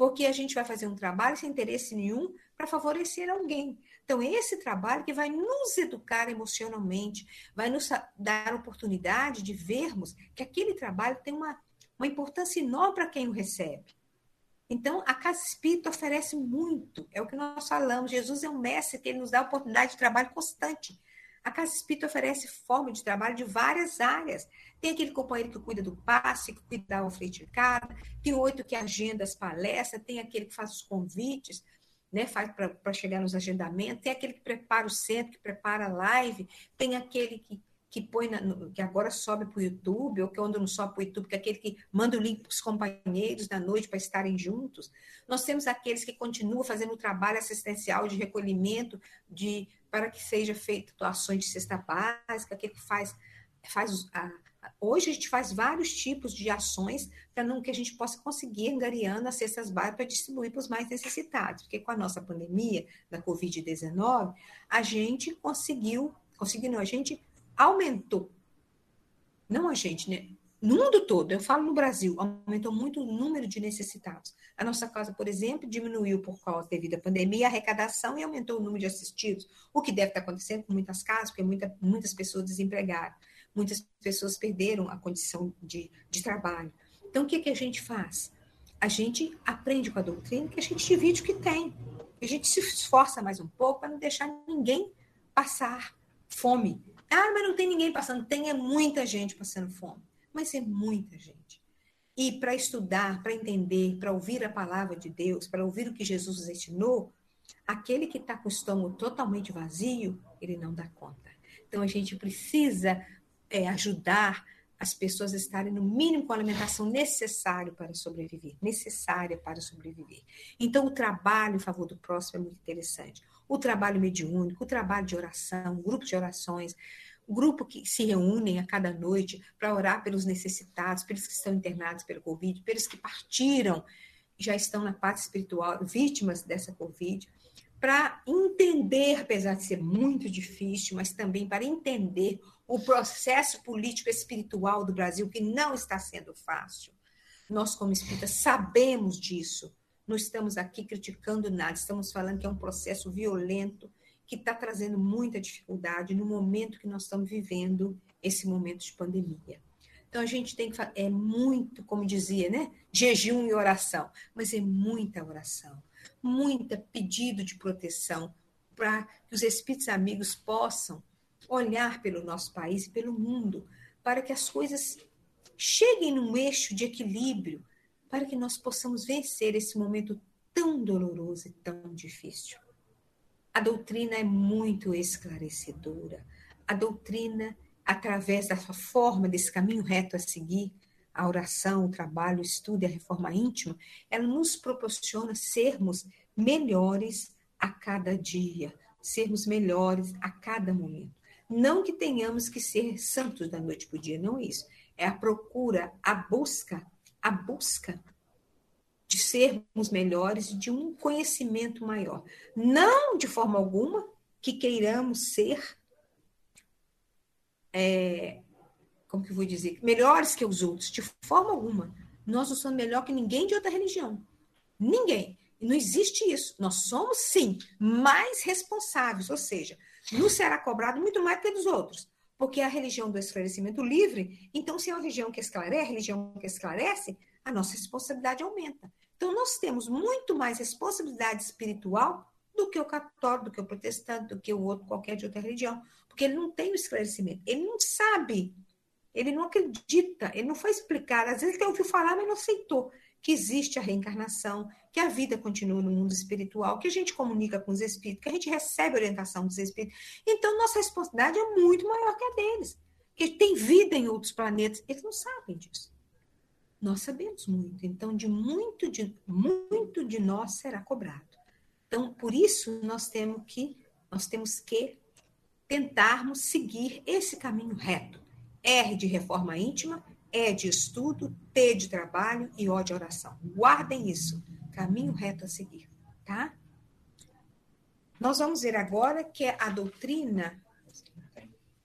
A: porque a gente vai fazer um trabalho sem interesse nenhum para favorecer alguém. Então, esse trabalho que vai nos educar emocionalmente, vai nos dar a oportunidade de vermos que aquele trabalho tem uma, uma importância enorme para quem o recebe. Então, a Casa Espírita oferece muito, é o que nós falamos. Jesus é um mestre que ele nos dá a oportunidade de trabalho constante. A Casa Espírita oferece forma de trabalho de várias áreas. Tem aquele companheiro que cuida do passe, que cuida da casa, tem oito que agenda as palestras, tem aquele que faz os convites né, faz para chegar nos agendamentos, tem aquele que prepara o centro, que prepara a live, tem aquele que, que põe, na, no, que agora sobe para o YouTube, ou que quando não sobe para o YouTube, que é aquele que manda o link para os companheiros na noite para estarem juntos. Nós temos aqueles que continuam fazendo o trabalho assistencial de recolhimento, de para que seja feito doações de cesta básica, aquele que faz, faz a, Hoje a gente faz vários tipos de ações para que a gente possa conseguir angariando as cestas básicas para distribuir para os mais necessitados. Porque com a nossa pandemia da Covid-19, a gente conseguiu, conseguiu, a gente aumentou. Não a gente, né? No mundo todo, eu falo no Brasil, aumentou muito o número de necessitados. A nossa casa, por exemplo, diminuiu por causa devido à pandemia a arrecadação e aumentou o número de assistidos, o que deve estar acontecendo com muitas casas, porque muita, muitas pessoas desempregadas muitas pessoas perderam a condição de, de trabalho. Então, o que, que a gente faz? A gente aprende com a doutrina que a gente divide o que tem. A gente se esforça mais um pouco para não deixar ninguém passar fome. Ah, mas não tem ninguém passando. Tem é muita gente passando fome. Mas é muita gente. E para estudar, para entender, para ouvir a palavra de Deus, para ouvir o que Jesus nos ensinou, aquele que está com o estômago totalmente vazio, ele não dá conta. Então a gente precisa é, ajudar as pessoas a estarem no mínimo com a alimentação necessária para sobreviver, necessária para sobreviver. Então, o trabalho em favor do próximo é muito interessante. O trabalho mediúnico, o trabalho de oração, grupos de orações, grupo que se reúnem a cada noite para orar pelos necessitados, pelos que estão internados pelo Covid, pelos que partiram, já estão na parte espiritual, vítimas dessa Covid, para entender, apesar de ser muito difícil, mas também para entender o processo político espiritual do Brasil, que não está sendo fácil. Nós, como espíritas, sabemos disso. Não estamos aqui criticando nada, estamos falando que é um processo violento que está trazendo muita dificuldade no momento que nós estamos vivendo esse momento de pandemia. Então a gente tem que é muito, como dizia, né, jejum e oração, mas é muita oração, muita pedido de proteção para que os espíritos amigos possam olhar pelo nosso país e pelo mundo, para que as coisas cheguem num eixo de equilíbrio, para que nós possamos vencer esse momento tão doloroso e tão difícil. A doutrina é muito esclarecedora. A doutrina, através da sua forma, desse caminho reto a seguir, a oração, o trabalho, o estudo e a reforma íntima, ela nos proporciona sermos melhores a cada dia, sermos melhores a cada momento. Não que tenhamos que ser santos da noite para o dia, não é isso. É a procura, a busca, a busca de sermos melhores, de um conhecimento maior. Não de forma alguma que queiramos ser, é, como que eu vou dizer, melhores que os outros, de forma alguma. Nós não somos melhor que ninguém de outra religião. Ninguém. Não existe isso. Nós somos, sim, mais responsáveis, ou seja, nos será cobrado muito mais que dos outros. Porque a religião do esclarecimento livre, então, se é uma religião que esclarece, a religião que esclarece, a nossa responsabilidade aumenta. Então, nós temos muito mais responsabilidade espiritual do que o católico, do que o protestante, do que o outro, qualquer de outra religião. Porque ele não tem o esclarecimento, ele não sabe, ele não acredita, ele não foi explicar. Às vezes ele ouviu falar, mas não aceitou que existe a reencarnação, que a vida continua no mundo espiritual, que a gente comunica com os espíritos, que a gente recebe orientação dos espíritos. Então, nossa responsabilidade é muito maior que a deles. Que tem vida em outros planetas, eles não sabem disso. Nós sabemos muito, então de muito de muito de nós será cobrado. Então, por isso nós temos que nós temos que tentarmos seguir esse caminho reto. R de reforma íntima, E de estudo, T de trabalho e O de oração. Guardem isso caminho reto a seguir, tá? Nós vamos ver agora que é a doutrina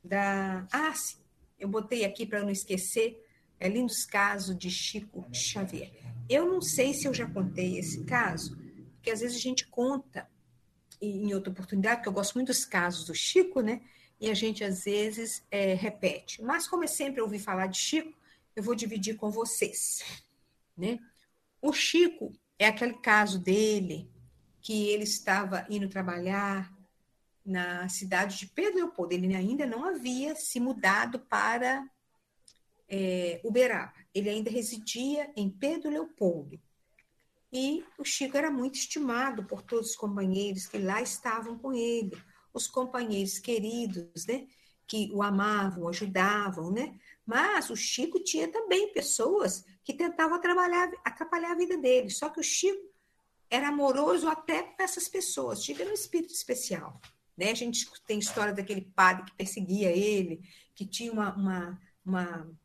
A: da. Ah, sim, eu botei aqui para não esquecer. É lindos casos de Chico Xavier. Eu não sei se eu já contei esse caso, porque às vezes a gente conta em outra oportunidade, porque eu gosto muito dos casos do Chico, né? E a gente às vezes é, repete. Mas como é sempre ouvi falar de Chico, eu vou dividir com vocês, né? O Chico, é aquele caso dele, que ele estava indo trabalhar na cidade de Pedro Leopoldo. Ele ainda não havia se mudado para é, Uberaba. Ele ainda residia em Pedro Leopoldo. E o Chico era muito estimado por todos os companheiros que lá estavam com ele, os companheiros queridos, né? Que o amavam, o ajudavam, né? Mas o Chico tinha também pessoas que tentavam trabalhar, atrapalhar a vida dele. Só que o Chico era amoroso até com essas pessoas. Chico era um espírito especial. Né? A gente tem história daquele padre que perseguia ele, que tinha uma, uma, uma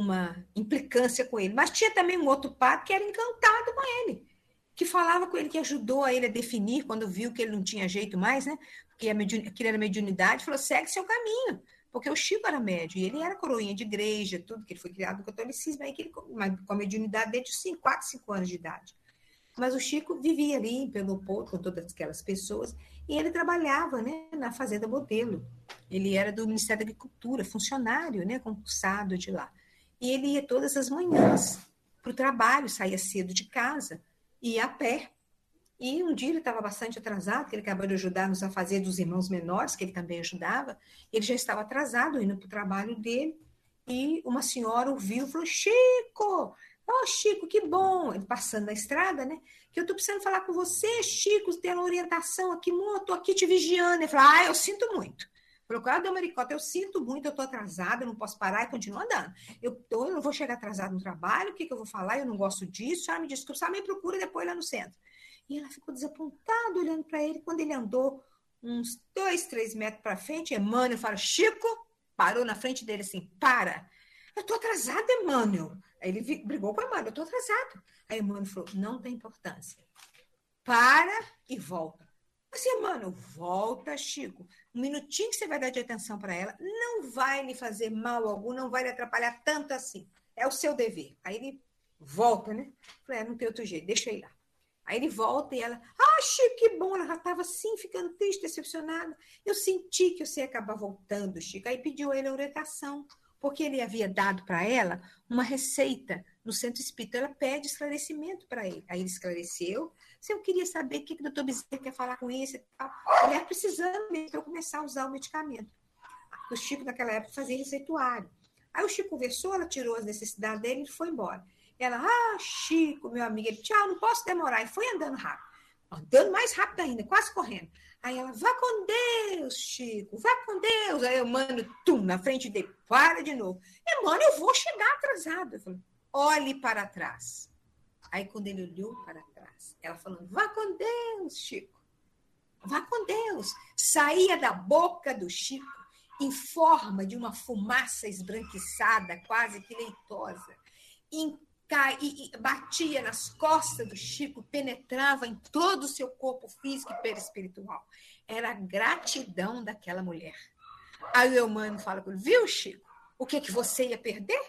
A: uma implicância com ele. Mas tinha também um outro padre que era encantado com ele, que falava com ele, que ajudou a ele a definir, quando viu que ele não tinha jeito mais, né? Que aquilo era mediunidade, falou: segue seu caminho. Porque o Chico era médio e ele era coroinha de igreja, tudo, que ele foi criado no catolicismo, aí que ele, com a mediunidade desde os 4, 5 anos de idade. Mas o Chico vivia ali pelo Porto com todas aquelas pessoas e ele trabalhava né, na Fazenda Modelo. Ele era do Ministério da Agricultura, funcionário, né, concursado de lá. E ele ia todas as manhãs para o trabalho, saía cedo de casa, ia a pé. E um dia ele estava bastante atrasado, que ele acabou de ajudar-nos a fazer dos irmãos menores, que ele também ajudava. Ele já estava atrasado, indo para o trabalho dele. E uma senhora ouviu e falou: Chico, oh, Chico, que bom. Ele passando na estrada, né? Que eu estou precisando falar com você, Chico, tendo orientação aqui, estou aqui te vigiando. Ele falou: Ah, eu sinto muito. Falou, claro, deu maricota, eu sinto muito, eu estou atrasada, eu não posso parar e continuo andando. Eu, eu não vou chegar atrasada no trabalho, o que, que eu vou falar? Eu não gosto disso, ah, me desculpa, só me procura depois lá no centro. E ela ficou desapontada olhando para ele. Quando ele andou uns dois, três metros para frente, Emmanuel fala, Chico, parou na frente dele assim, para. Eu estou atrasada, Emmanuel. Aí ele brigou com a Emmanuel, eu estou atrasado. Aí Emmanuel falou, não tem importância. Para e volta. Assim, mano, volta, Chico. Um minutinho que você vai dar de atenção para ela, não vai lhe fazer mal algum, não vai lhe atrapalhar tanto assim. É o seu dever. Aí ele volta, né? Falei, é, não tem outro jeito, deixa eu ir lá. Aí ele volta e ela, ah, que bom, ela já estava assim, ficando triste, decepcionada. Eu senti que você ia acabar voltando, Chico. Aí pediu a ele a orientação, porque ele havia dado para ela uma receita no centro espírita. Ela pede esclarecimento para ele. Aí ele esclareceu, se eu queria saber o que, que o doutor Bezerra quer falar com isso, ele é precisando mesmo para começar a usar o medicamento. O Chico, naquela época, fazia receituário. Aí o Chico conversou, ela tirou as necessidades dele e foi embora. Ela, ah, Chico, meu amigo, ele, tchau, não posso demorar. E foi andando rápido. Andando mais rápido ainda, quase correndo. Aí ela, vá com Deus, Chico, vá com Deus. Aí eu mando, tum, na frente dele, para de novo. E, mano, eu vou chegar atrasado. Eu falei, olhe para trás. Aí quando ele olhou para trás, ela falando: Vá com Deus, Chico. Vá com Deus. Saía da boca do Chico em forma de uma fumaça esbranquiçada, quase que leitosa. E, e, batia nas costas do Chico, penetrava em todo o seu corpo físico e perispiritual. Era a gratidão daquela mulher. Aí o Eumano fala para ele, viu, Chico? O que, que você ia perder?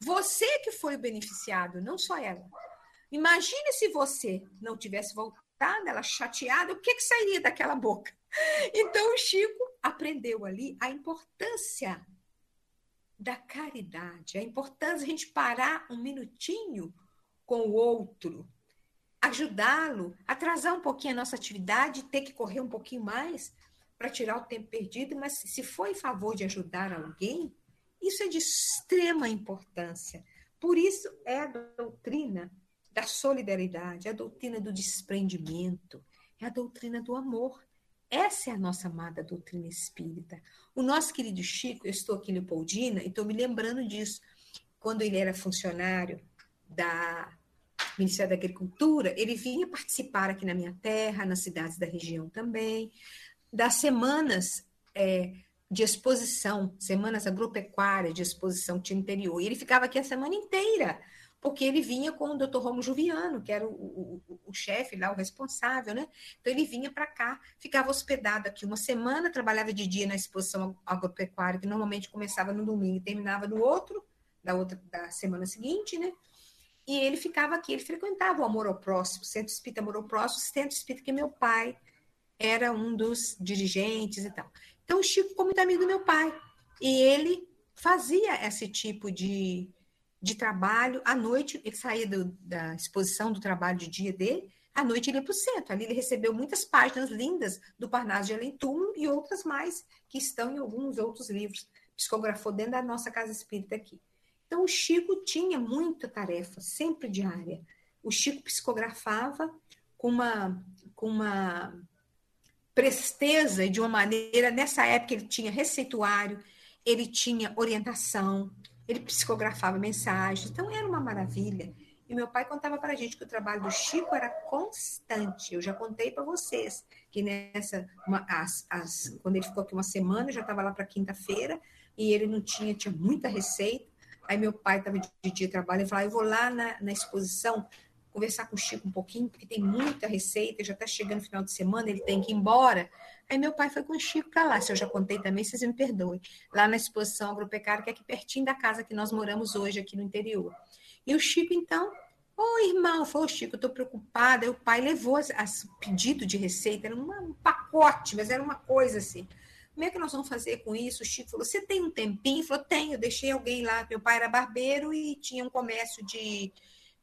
A: Você que foi o beneficiado, não só ela. Imagine se você não tivesse voltado, ela chateada, o que, que sairia daquela boca? Então o Chico aprendeu ali a importância da caridade, a importância de a gente parar um minutinho com o outro, ajudá-lo, atrasar um pouquinho a nossa atividade, ter que correr um pouquinho mais para tirar o tempo perdido, mas se for em favor de ajudar alguém, isso é de extrema importância. Por isso é a doutrina da solidariedade, é a doutrina do desprendimento, é a doutrina do amor. Essa é a nossa amada doutrina espírita. O nosso querido Chico, eu estou aqui em Leopoldina e estou me lembrando disso. Quando ele era funcionário da Ministério da Agricultura, ele vinha participar aqui na minha terra, nas cidades da região também, das semanas é, de exposição, semanas agropecuárias de exposição que tinha interior. E ele ficava aqui a semana inteira porque ele vinha com o Dr. Romo Juviano, que era o, o, o chefe lá, o responsável, né? Então ele vinha para cá, ficava hospedado aqui uma semana, trabalhava de dia na exposição agropecuária, que normalmente começava no domingo e terminava no outro, da outra da semana seguinte, né? E ele ficava aqui, ele frequentava o Amor ao Próximo, Centro Espírita Amor ao Próximo, Centro Espírita que meu pai era um dos dirigentes e tal. Então o Chico ficou muito amigo do meu pai, e ele fazia esse tipo de de trabalho. À noite, ele saía do, da exposição do trabalho de dia dele, à noite ele ia para o centro. Ali ele recebeu muitas páginas lindas do Parnaso de Além e outras mais que estão em alguns outros livros. Psicografou dentro da nossa casa espírita aqui. Então, o Chico tinha muita tarefa, sempre diária. O Chico psicografava com uma, com uma presteza e de uma maneira. Nessa época, ele tinha receituário, ele tinha orientação, ele psicografava mensagens, então era uma maravilha. E meu pai contava para a gente que o trabalho do Chico era constante. Eu já contei para vocês que nessa, uma, as, as, quando ele ficou aqui uma semana, eu já estava lá para quinta-feira e ele não tinha, tinha muita receita. Aí meu pai estava de dia trabalho e falou: eu vou lá na, na exposição conversar com o Chico um pouquinho, porque tem muita receita, já está chegando final de semana, ele tem que ir embora. Aí meu pai foi com o Chico para lá. Se eu já contei também, vocês me perdoem. Lá na exposição agropecuária, que é aqui pertinho da casa que nós moramos hoje, aqui no interior. E o Chico, então, ô oh, irmão, falou, Chico, eu estou preocupada. Aí o pai levou as, pedido de receita, era uma, um pacote, mas era uma coisa assim. Como é que nós vamos fazer com isso? O Chico falou: Você tem um tempinho? Ele falou: Tenho, deixei alguém lá. Meu pai era barbeiro e tinha um comércio de,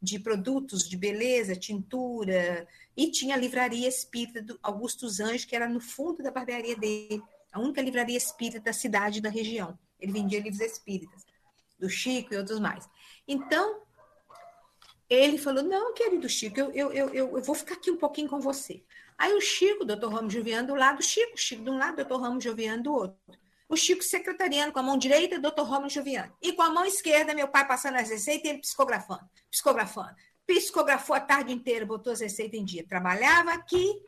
A: de produtos de beleza, tintura, e tinha a livraria espírita do Augusto Anjos, que era no fundo da barbearia dele, a única livraria espírita da cidade da região. Ele vendia livros espíritas, do Chico e outros mais. Então, ele falou: Não, querido Chico, eu, eu, eu, eu vou ficar aqui um pouquinho com você. Aí o Chico, doutor Ramos Joviano, do lado, Chico, Chico de um lado, doutor Ramos Joviano do outro. O Chico secretariando com a mão direita, doutor Romulo Joviano. E com a mão esquerda, meu pai passando as receitas e ele psicografando, psicografando. Psicografou a tarde inteira, botou as receitas em dia. Trabalhava aqui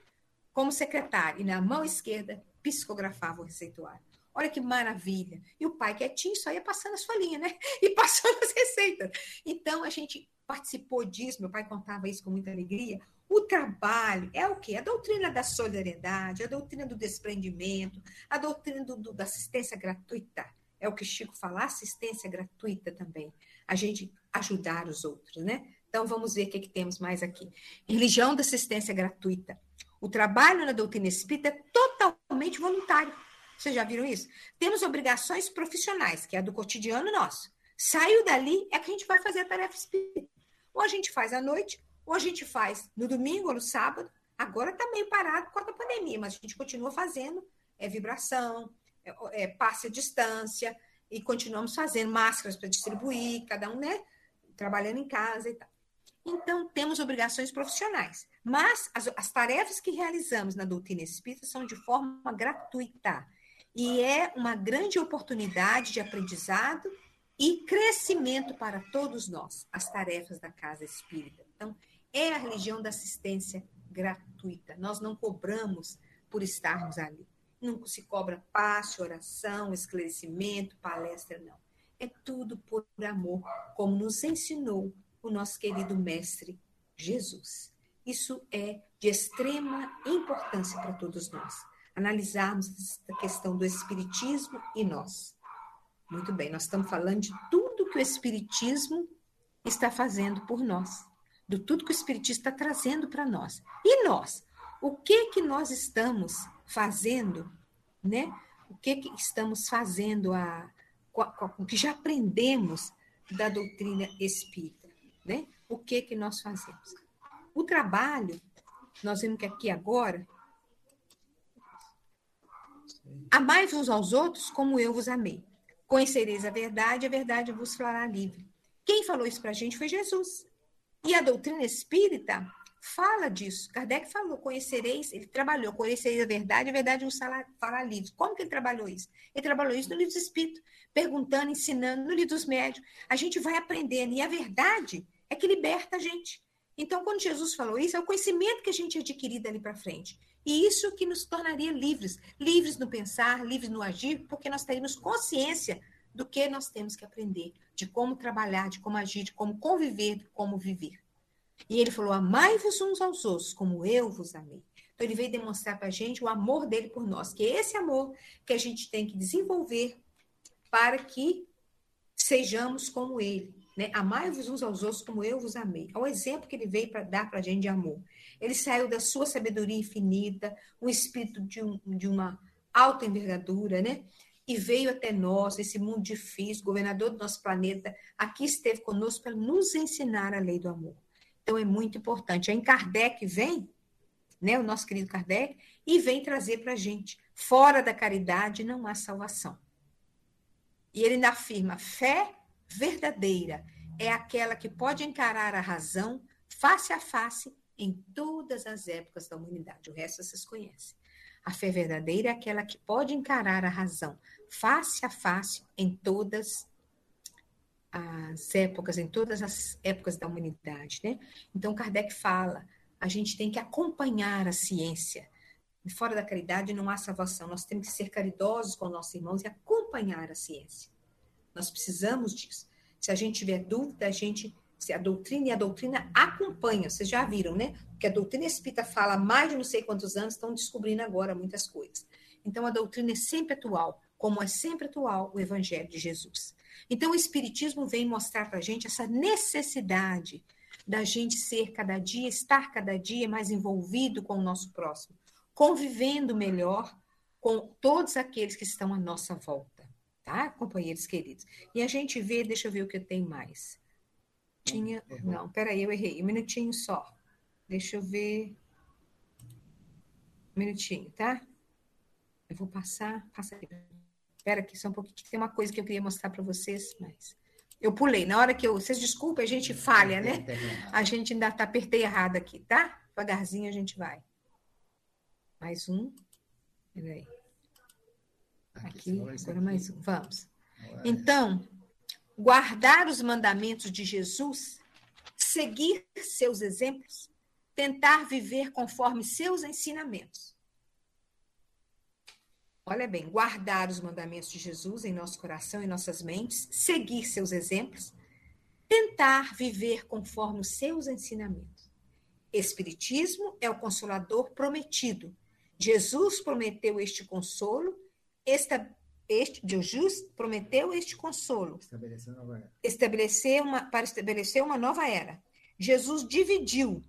A: como secretário e na mão esquerda psicografava o receituário. Olha que maravilha. E o pai quietinho só ia passando as folhinhas, né? E passando as receitas. Então a gente participou disso, meu pai contava isso com muita alegria. O trabalho é o quê? A doutrina da solidariedade, a doutrina do desprendimento, a doutrina do, do, da assistência gratuita. É o que Chico fala, assistência gratuita também. A gente ajudar os outros, né? Então vamos ver o que, é que temos mais aqui. Religião da assistência gratuita. O trabalho na doutrina espírita é totalmente voluntário. Vocês já viram isso? Temos obrigações profissionais, que é a do cotidiano nosso. Saiu dali, é que a gente vai fazer a tarefa espírita. Ou a gente faz à noite, ou a gente faz no domingo ou no sábado. Agora está meio parado por causa da pandemia, mas a gente continua fazendo é, vibração, é, é, passe a distância, e continuamos fazendo máscaras para distribuir, cada um, né? Trabalhando em casa e tal. Então, temos obrigações profissionais, mas as, as tarefas que realizamos na doutrina espírita são de forma gratuita. E é uma grande oportunidade de aprendizado e crescimento para todos nós, as tarefas da casa espírita. Então, é a religião da assistência gratuita. Nós não cobramos por estarmos ali. Não se cobra passe, oração, esclarecimento, palestra, não. É tudo por amor, como nos ensinou o nosso querido mestre Jesus. Isso é de extrema importância para todos nós. Analisarmos a questão do Espiritismo e nós. Muito bem, nós estamos falando de tudo que o Espiritismo está fazendo por nós do tudo que o Espiritismo está trazendo para nós. E nós? O que que nós estamos fazendo, né? O que que estamos fazendo a, o que já aprendemos da doutrina espírita, né? O que que nós fazemos? O trabalho, nós vemos que aqui agora, amai uns aos outros como eu vos amei. Conhecereis a verdade, a verdade vos fará livre. Quem falou isso para a gente foi Jesus. E a doutrina espírita fala disso. Kardec falou, conhecereis, ele trabalhou, conhecereis a verdade, a verdade vos fará livre. Como que ele trabalhou isso? Ele trabalhou isso no livro dos Espíritos, perguntando, ensinando, no livro dos médios. A gente vai aprendendo, e a verdade é que liberta a gente. Então, quando Jesus falou isso, é o conhecimento que a gente adquiriu dali para frente. E isso que nos tornaria livres, livres no pensar, livres no agir, porque nós teríamos consciência do que nós temos que aprender, de como trabalhar, de como agir, de como conviver, de como viver. E ele falou: Amai-vos uns aos outros, como eu vos amei. Então, ele veio demonstrar para a gente o amor dele por nós, que é esse amor que a gente tem que desenvolver para que sejamos como ele. Né? Amai-vos uns aos outros como eu vos amei. É o exemplo que ele veio para dar para a gente de amor. Ele saiu da sua sabedoria infinita, um espírito de, um, de uma alta envergadura, né? E veio até nós, esse mundo difícil, governador do nosso planeta, aqui esteve conosco para nos ensinar a lei do amor. Então é muito importante. Aí Kardec vem, né, o nosso querido Kardec, e vem trazer para a gente: fora da caridade não há salvação. E ele ainda afirma: fé verdadeira é aquela que pode encarar a razão face a face em todas as épocas da humanidade. O resto vocês conhecem. A fé verdadeira é aquela que pode encarar a razão face a face em todas as épocas, em todas as épocas da humanidade, né? Então Kardec fala, a gente tem que acompanhar a ciência. Fora da caridade não há salvação. Nós temos que ser caridosos com nossos irmãos e acompanhar a ciência. Nós precisamos disso. Se a gente tiver dúvida, a gente se a doutrina e a doutrina acompanham, vocês já viram, né? Porque a doutrina espírita fala há mais de não sei quantos anos, estão descobrindo agora muitas coisas. Então a doutrina é sempre atual, como é sempre atual o evangelho de Jesus. Então o espiritismo vem mostrar para a gente essa necessidade da gente ser cada dia, estar cada dia mais envolvido com o nosso próximo, convivendo melhor com todos aqueles que estão à nossa volta, tá, companheiros queridos? E a gente vê, deixa eu ver o que eu tenho mais. Tinha. Não, peraí, eu errei. Um minutinho só. Deixa eu ver. Um minutinho, tá? Eu vou passar. Passa aqui. Espera aqui só um pouquinho. Tem uma coisa que eu queria mostrar para vocês, mas. Eu pulei. Na hora que eu. Vocês desculpem, a gente falha, né? A gente ainda tá apertei errado aqui, tá? Devagarzinho a gente vai. Mais um. Peraí. Aqui, agora mais um. Vamos. Então, guardar os mandamentos de Jesus, seguir seus exemplos, tentar viver conforme seus ensinamentos. Olha bem, guardar os mandamentos de Jesus em nosso coração e nossas mentes, seguir seus exemplos, tentar viver conforme os seus ensinamentos. Espiritismo é o consolador prometido. Jesus prometeu este consolo, esta, este Jesus prometeu este consolo. Estabeleceu uma nova era. Estabelecer uma, para estabelecer uma nova era. Jesus dividiu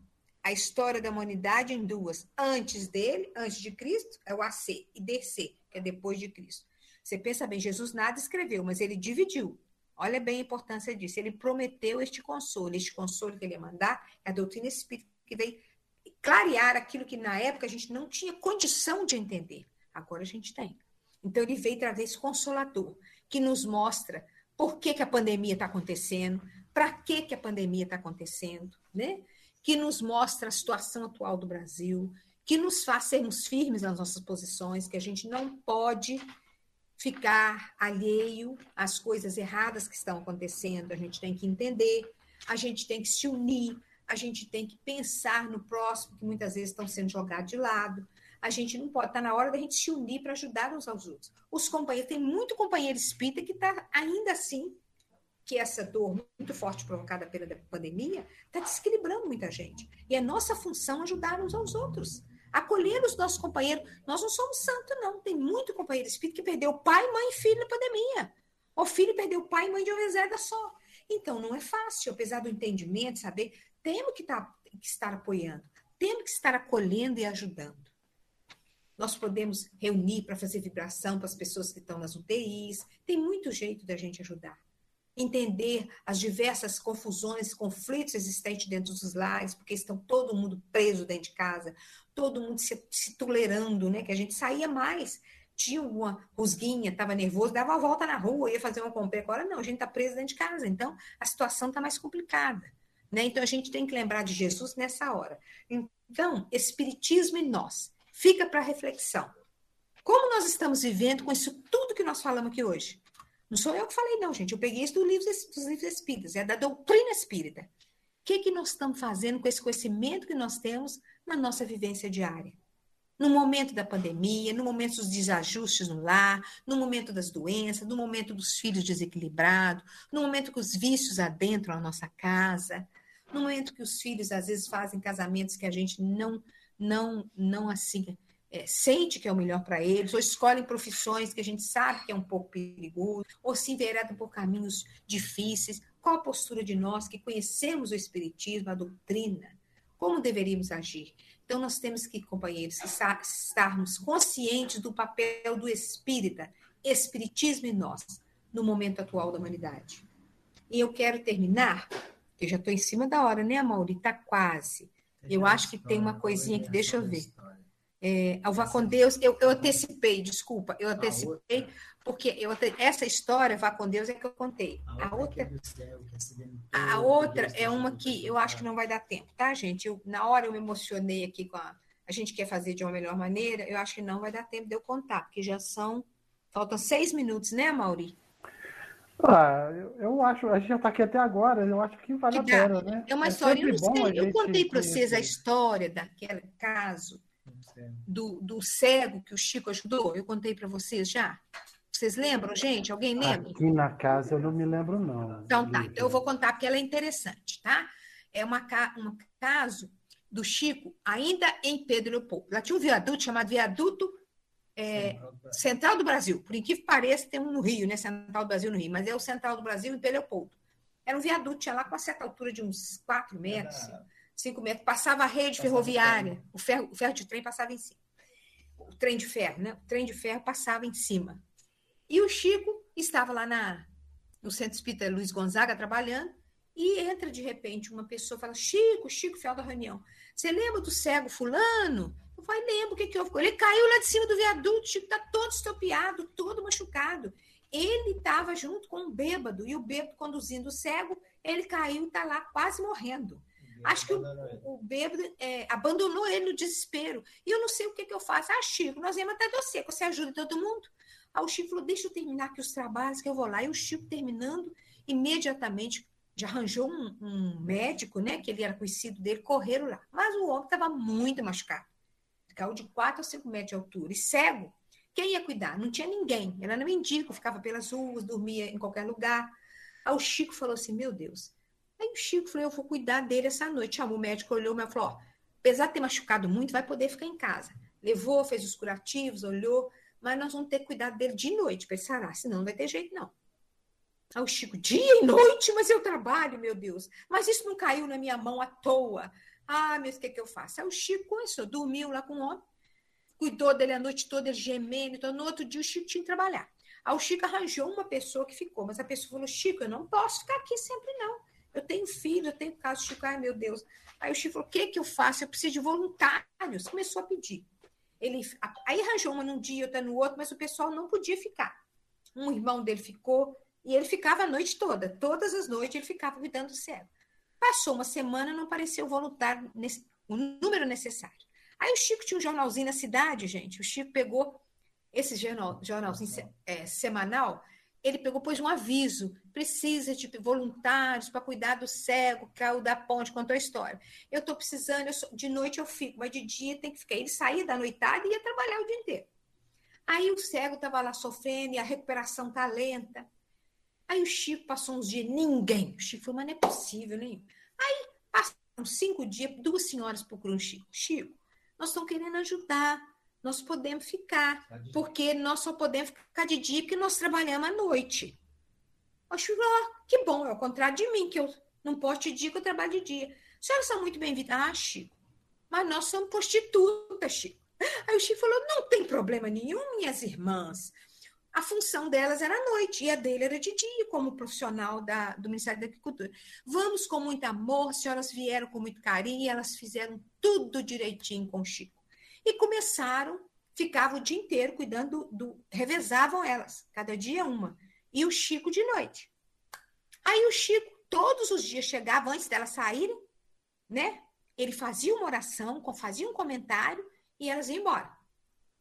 A: a história da humanidade em duas. Antes dele, antes de Cristo, é o AC, e DC, é depois de Cristo. Você pensa bem, Jesus nada escreveu, mas ele dividiu. Olha bem a importância disso. Ele prometeu este consolo. Este consolo que ele ia mandar é a doutrina espírita que vem clarear aquilo que na época a gente não tinha condição de entender. Agora a gente tem. Então, ele veio trazer esse consolador, que nos mostra por que, que a pandemia está acontecendo, para que, que a pandemia está acontecendo, né? que nos mostra a situação atual do Brasil, que nos faz sermos firmes nas nossas posições, que a gente não pode ficar alheio às coisas erradas que estão acontecendo, a gente tem que entender, a gente tem que se unir, a gente tem que pensar no próximo, que muitas vezes estão sendo jogados de lado, a gente não pode, está na hora da gente se unir para ajudar uns aos outros. Os companheiros, tem muito companheiro espírita que está ainda assim, que essa dor muito forte provocada pela pandemia está desequilibrando muita gente. E é nossa função ajudar uns aos outros. Acolher os nossos companheiros. Nós não somos santos, não. Tem muito companheiro espírita que perdeu pai, mãe e filho na pandemia. O filho perdeu pai e mãe de uma reserva só. Então, não é fácil, apesar do entendimento, saber, temos que, tá, que estar apoiando, temos que estar acolhendo e ajudando. Nós podemos reunir para fazer vibração para as pessoas que estão nas UTIs. Tem muito jeito da gente ajudar. Entender as diversas confusões, conflitos existentes dentro dos lares, porque estão todo mundo preso dentro de casa, todo mundo se, se tolerando, né? Que a gente saía mais, tinha uma rusguinha, estava nervoso, dava uma volta na rua, ia fazer uma compra. Agora não, a gente está preso dentro de casa, então a situação está mais complicada. Né? Então a gente tem que lembrar de Jesus nessa hora. Então, Espiritismo em nós Fica para reflexão. Como nós estamos vivendo com isso tudo que nós falamos aqui hoje? Não sou eu que falei, não, gente. Eu peguei isso do livro, dos livros espíritas, é da doutrina espírita. O que, que nós estamos fazendo com esse conhecimento que nós temos na nossa vivência diária? No momento da pandemia, no momento dos desajustes no lar, no momento das doenças, no momento dos filhos desequilibrados, no momento que os vícios adentram a nossa casa, no momento que os filhos às vezes fazem casamentos que a gente não não, não assim é, sente que é o melhor para eles, ou escolhem profissões que a gente sabe que é um pouco perigoso, ou se enveredam por caminhos difíceis. Qual a postura de nós que conhecemos o Espiritismo, a doutrina? Como deveríamos agir? Então, nós temos que, companheiros, estarmos conscientes do papel do espírita, espiritismo em nós, no momento atual da humanidade. E eu quero terminar, eu já estou em cima da hora, né, Mauri? Está quase. Eu acho que tem uma coisinha que, deixa eu ver. É, ao Vá com Deus, eu, eu antecipei, desculpa, eu antecipei, porque eu, essa história, Vá com Deus, é que eu contei. A outra, a outra é uma que eu acho que não vai dar tempo, tá, gente? Eu, na hora eu me emocionei aqui com a. A gente quer fazer de uma melhor maneira, eu acho que não vai dar tempo de eu contar, porque já são. Faltam seis minutos, né, Mauri?
B: Ah, eu, eu, acho, a gente já está aqui até agora, eu acho que vale a pena, né?
A: É uma é história, eu não sei, eu contei para vocês a história daquele caso do, do cego que o Chico ajudou, eu contei para vocês já? Vocês lembram, gente? Alguém lembra?
B: Aqui na casa eu não me lembro, não.
A: Então tá, então eu vou contar porque ela é interessante, tá? É uma, um caso do Chico, ainda em Pedro Leopoldo. Lá tinha um viaduto chamado Viaduto é, Central do Brasil. Por incrível que pareça, tem um no Rio, né? Central do Brasil no Rio, mas é o Central do Brasil em Pedro Leopoldo. Era um viaduto, tinha lá com uma certa altura de uns 4 metros, 5 metros. Passava a rede ferroviária, o ferro, o ferro de trem passava em cima. O trem de ferro, né? O trem de ferro passava em cima. E o Chico estava lá na, no Centro Espírita Luiz Gonzaga trabalhando, e entra de repente uma pessoa fala: Chico, Chico, final da reunião, você lembra do cego Fulano? Eu falei: lembro, o que, que houve? Ele caiu lá de cima do viaduto, Chico está todo estopiado, todo machucado. Ele estava junto com um bêbado, e o bêbado conduzindo o cego, ele caiu e está lá quase morrendo. Acho que o, o bêbado é, abandonou ele no desespero. E eu não sei o que, que eu faço. Ah, Chico, nós vamos até você, você ajuda todo mundo. Aí o Chico falou: deixa eu terminar aqui os trabalhos, que eu vou lá. E o Chico, terminando, imediatamente já arranjou um, um, médico, né, que ele era conhecido dele, correram lá. Mas o homem estava muito machucado. Caiu de 4 a 5 metros de altura. E cego, quem ia cuidar? Não tinha ninguém. Ele era mendigo, ficava pelas ruas, dormia em qualquer lugar. Aí o Chico falou assim: Meu Deus. Aí o Chico falou: Eu vou cuidar dele essa noite. Chamou o médico, olhou e falou: ó, Apesar de ter machucado muito, vai poder ficar em casa. Levou, fez os curativos, olhou, mas nós vamos ter que cuidar dele de noite ele sarar, senão não vai ter jeito, não. Aí o Chico, dia e noite, mas eu trabalho, meu Deus. Mas isso não caiu na minha mão à toa. Ah, mas o que, que eu faço? Aí o Chico começou, dormiu lá com o homem, cuidou dele a noite toda, ele gemendo. Então, no outro dia, o Chico tinha que trabalhar. Aí o Chico arranjou uma pessoa que ficou, mas a pessoa falou: Chico, eu não posso ficar aqui sempre, não. Tenho filho, eu tenho casa. Chico, ai meu Deus. Aí o Chico falou: o que, que eu faço? Eu preciso de voluntários. Começou a pedir. Ele, aí arranjou uma num dia, outra no outro, mas o pessoal não podia ficar. Um irmão dele ficou, e ele ficava a noite toda, todas as noites ele ficava cuidando do cego. Passou uma semana, não apareceu voluntário, o número necessário. Aí o Chico tinha um jornalzinho na cidade, gente. O Chico pegou esse jornal, jornalzinho é, semanal, ele pegou, pôs um aviso: precisa de voluntários para cuidar do cego, caiu da ponte, contou a história. Eu estou precisando, eu sou, de noite eu fico, mas de dia tem que ficar. Ele saía da noitada e ia trabalhar o dia inteiro. Aí o cego estava lá sofrendo e a recuperação está lenta. Aí o Chico passou uns dias, ninguém. O Chico falou, mas não é possível, nem. Aí passaram cinco dias, duas senhoras procuram o Chico. Chico, nós estamos querendo ajudar, nós podemos ficar, porque nós só podemos ficar de dia porque nós trabalhamos à noite. O Chico falou, ah, que bom, é o contrário de mim, que eu não posso de dia, que eu trabalho de dia. As senhoras são muito bem-vindas. Ah, Chico, mas nós somos prostitutas, Chico. Aí o Chico falou, não tem problema nenhum, minhas irmãs a função delas era à noite e a dele era de dia, como profissional da, do Ministério da Agricultura. Vamos com muito amor, as senhoras vieram com muito carinho elas fizeram tudo direitinho com o Chico. E começaram, ficavam o dia inteiro cuidando do. revezavam elas, cada dia uma. E o Chico de noite. Aí o Chico, todos os dias, chegava antes delas saírem, né? Ele fazia uma oração, fazia um comentário e elas iam embora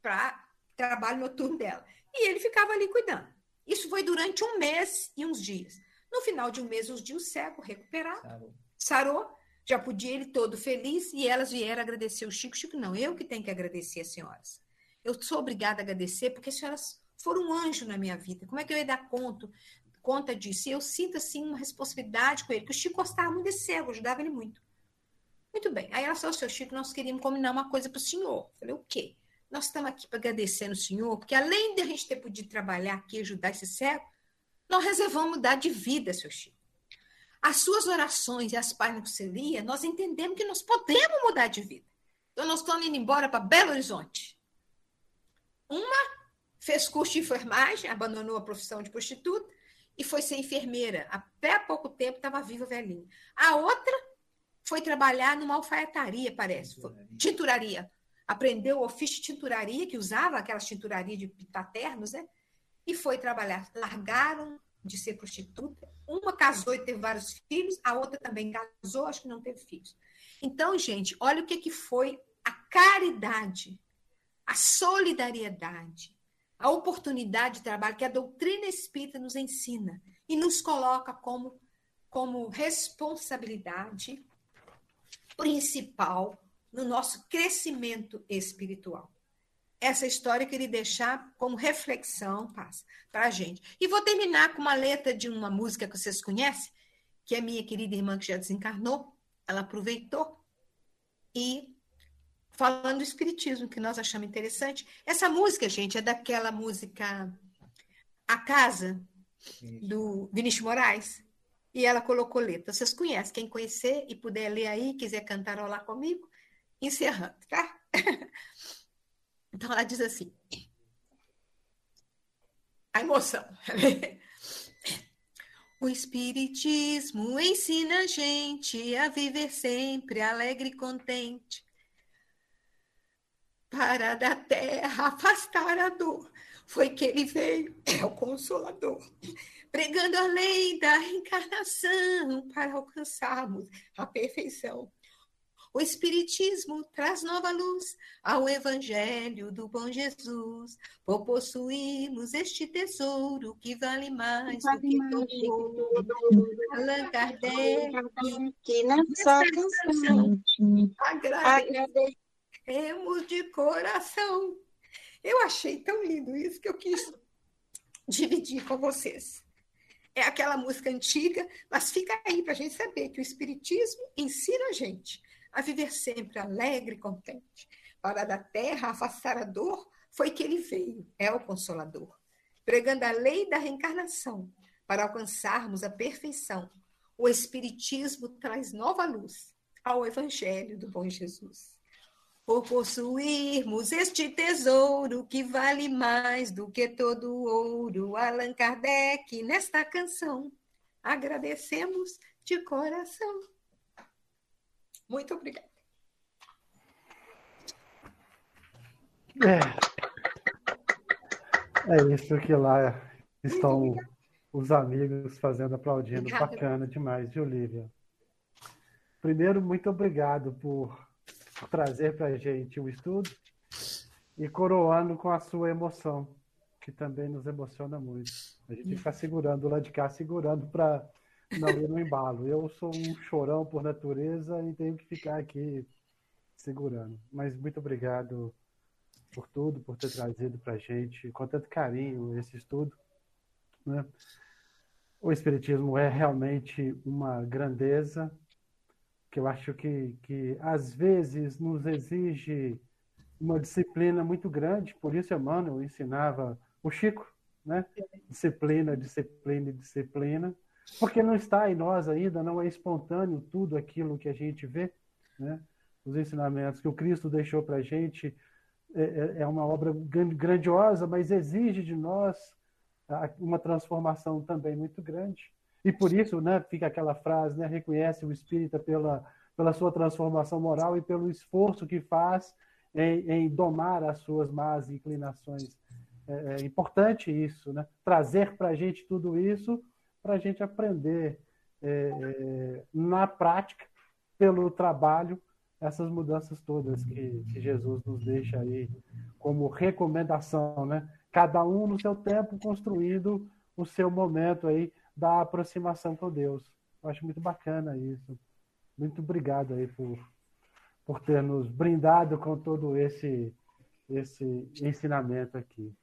A: para trabalho noturno dela. E ele ficava ali cuidando. Isso foi durante um mês e uns dias. No final de um mês, os dias, o cego recuperado, sarou. sarou, já podia ele todo feliz, e elas vieram agradecer o Chico. Chico, não, eu que tenho que agradecer as senhoras. Eu sou obrigada a agradecer, porque as senhoras foram um anjo na minha vida. Como é que eu ia dar conta, conta disso? E eu sinto, assim, uma responsabilidade com ele, que o Chico gostava muito desse cego, ajudava ele muito. Muito bem. Aí ela falou, seu Chico, nós queríamos combinar uma coisa para o senhor. Eu falei, o quê? Nós estamos aqui para agradecer no Senhor, porque além de a gente ter podido trabalhar aqui e ajudar esse cego, nós reservamos mudar de vida, seu Chico. As suas orações e as páginas que você lia, nós entendemos que nós podemos mudar de vida. Então, nós estamos indo embora para Belo Horizonte. Uma fez curso de enfermagem, abandonou a profissão de prostituta e foi ser enfermeira. Até pouco tempo estava viva velhinha. A outra foi trabalhar numa alfaiataria, parece. tinturaria aprendeu o ofício de tinturaria, que usava aquelas tinturarias de pitaternos, né? E foi trabalhar. Largaram de ser prostituta. Uma casou e teve vários filhos, a outra também casou, acho que não teve filhos. Então, gente, olha o que, que foi a caridade, a solidariedade, a oportunidade de trabalho que a doutrina espírita nos ensina e nos coloca como, como responsabilidade principal no nosso crescimento espiritual. essa história eu queria deixar como reflexão para a gente. E vou terminar com uma letra de uma música que vocês conhecem, que é minha querida irmã que já desencarnou, ela aproveitou e falando do espiritismo, que nós achamos interessante. Essa música, gente, é daquela música A Casa, do Vinícius Moraes, e ela colocou letra. Vocês conhecem, quem conhecer e puder ler aí, quiser cantarolar comigo, encerrando, tá? Então ela diz assim: a emoção. O Espiritismo ensina a gente a viver sempre alegre e contente, para da terra afastar a dor. Foi que ele veio, é o Consolador, pregando a lei da reencarnação para alcançarmos a perfeição. O Espiritismo traz nova luz ao Evangelho do bom Jesus, por possuirmos este tesouro que vale mais do que todo ouro. Allan Kardec,
C: que na sua canção.
A: Agradecemos de coração. Eu achei tão lindo isso que eu quis dividir com vocês. É aquela música antiga, mas fica aí para a gente saber que o Espiritismo ensina a gente a viver sempre alegre e contente. Para da terra afastar a dor, foi que ele veio, é o Consolador, pregando a lei da reencarnação, para alcançarmos a perfeição. O Espiritismo traz nova luz ao Evangelho do Bom Jesus. Por possuirmos este tesouro que vale mais do que todo o ouro, Allan Kardec, nesta canção, agradecemos de coração. Muito obrigada.
B: É, é isso que lá estão os amigos fazendo, aplaudindo. Obrigada. Bacana demais, viu, Lívia? Primeiro, muito obrigado por trazer para a gente o estudo e coroando com a sua emoção, que também nos emociona muito. A gente fica segurando lá de cá, segurando para não ir no embalo. Eu sou um chorão por natureza e tenho que ficar aqui segurando. Mas muito obrigado por tudo, por ter trazido para a gente com tanto carinho esse estudo. Né? O Espiritismo é realmente uma grandeza que eu acho que, que às vezes nos exige uma disciplina muito grande. Por isso, Emmanuel ensinava o Chico, né? Disciplina, disciplina, disciplina porque não está em nós ainda, não é espontâneo tudo aquilo que a gente vê, né? Os ensinamentos que o Cristo deixou para a gente é, é, é uma obra grandiosa, mas exige de nós uma transformação também muito grande. E por isso, né, fica aquela frase, né, reconhece o espírita pela, pela sua transformação moral e pelo esforço que faz em, em domar as suas más inclinações. É, é importante isso, né? Trazer para a gente tudo isso para a gente aprender é, é, na prática, pelo trabalho, essas mudanças todas que, que, Jesus nos deixa aí como recomendação, né? Cada um no seu tempo construindo o seu momento aí da aproximação com Deus. Eu acho muito bacana isso. Muito obrigado aí por, por ter nos brindado com todo esse, esse ensinamento aqui.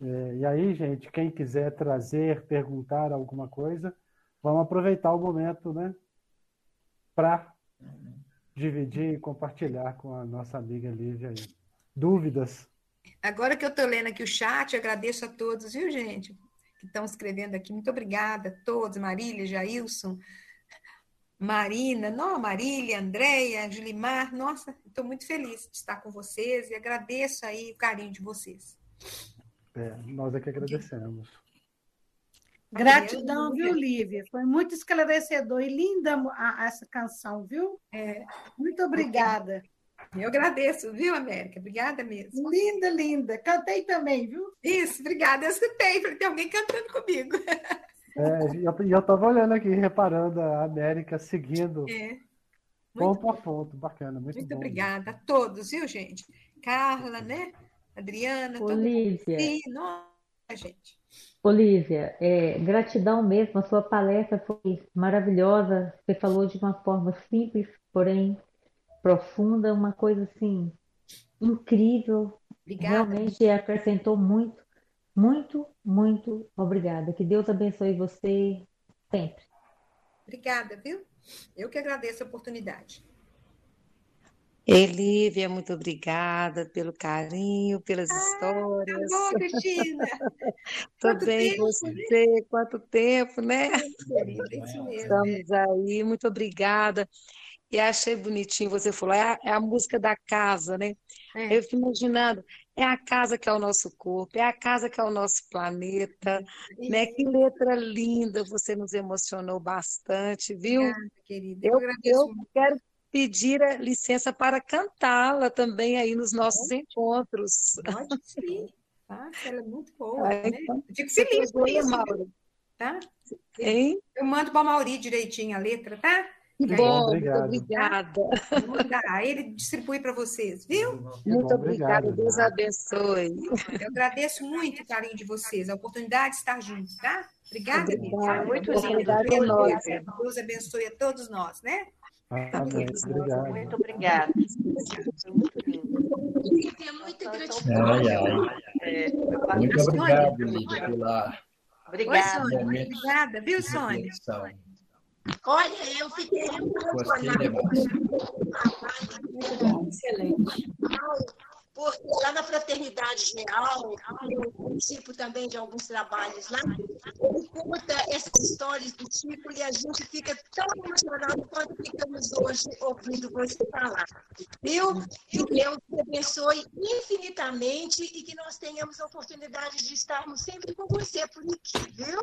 B: É, e aí, gente, quem quiser trazer, perguntar alguma coisa, vamos aproveitar o momento, né? Para dividir e compartilhar com a nossa amiga Lívia aí. Dúvidas?
A: Agora que eu estou lendo aqui o chat, agradeço a todos, viu, gente? Que estão escrevendo aqui. Muito obrigada a todos, Marília, Jailson, Marina, não, Marília, Andréia, Julimar. Nossa, estou muito feliz de estar com vocês e agradeço aí o carinho de vocês.
B: É, nós é que agradecemos.
C: Gratidão, viu, Lívia? Foi muito esclarecedor e linda a, a essa canção, viu?
A: É.
C: Muito obrigada.
A: Eu agradeço, viu, América? Obrigada mesmo.
C: Linda, linda. Cantei também, viu?
A: Isso, obrigada. Eu escutei, falei, tem alguém cantando comigo.
B: É, e eu estava olhando aqui, reparando a América seguindo é. ponto a ponto. Bacana, muito,
A: muito
B: bom.
A: Muito obrigada a todos, viu, gente? Carla, né? Adriana,
D: Olívia.
A: Nossa, gente.
D: Olívia, é, gratidão mesmo, a sua palestra foi maravilhosa. Você falou de uma forma simples, porém profunda, uma coisa assim incrível.
A: Obrigada.
D: Realmente acrescentou muito, muito, muito obrigada. Que Deus abençoe você sempre.
A: Obrigada, viu? Eu que agradeço a oportunidade.
E: Elívia, muito obrigada pelo carinho, pelas
A: Ah, tá
E: histórias.
A: bom, Cristina. Quanto
E: bem,
A: tempo, né?
E: você? Quanto tempo, né?
A: É isso mesmo.
E: Estamos aí, muito obrigada. E achei bonitinho, você falou, é a, é a música da casa, né?
A: É.
E: Eu fico imaginando, é a casa que é o nosso corpo, é a casa que é o nosso planeta, né? Que letra linda, você nos emocionou bastante, viu?
A: Obrigada, querida. Eu
E: Eu, eu quero pedir a licença para cantá-la também aí nos nossos encontros.
A: Pode sim. Tá? Ela é muito boa,
E: Ah,
A: né?
E: então, Você
A: feliz com
E: né,
A: isso,
E: Mauro?
A: tá?
E: Hein?
A: Eu mando para Mauri direitinho a letra, tá?
E: Que bom, muito
B: obrigado.
E: obrigada.
A: vou mandar. Aí ele distribui para vocês, viu?
E: Muito
B: bom,
E: obrigada,
B: obrigado.
E: Deus abençoe.
A: Eu agradeço muito o carinho de vocês, a oportunidade de estar juntos, tá? Obrigada,
E: Obrigada.
A: Muito
E: A oportunidade é.
A: Deus abençoe a todos nós, né?
B: Amém. Obrigado.
F: Muito obrigada. Muito lindo.
G: É muita gratidão.
H: Ai, ai.
F: É,
H: Muito obrigado, Lídia, pela
F: obrigada.
A: Obrigada, viu, Sônia?
G: Olha, eu fiquei
H: demais.
F: Excelente.
G: Porque lá na Fraternidade Geral, eu participo também de alguns trabalhos lá, ele conta essas histórias do Chico e a gente fica tão emocionado quanto ficamos hoje ouvindo você falar. Viu? Que Deus te abençoe infinitamente e que nós tenhamos a oportunidade de estarmos sempre com você por aqui, viu?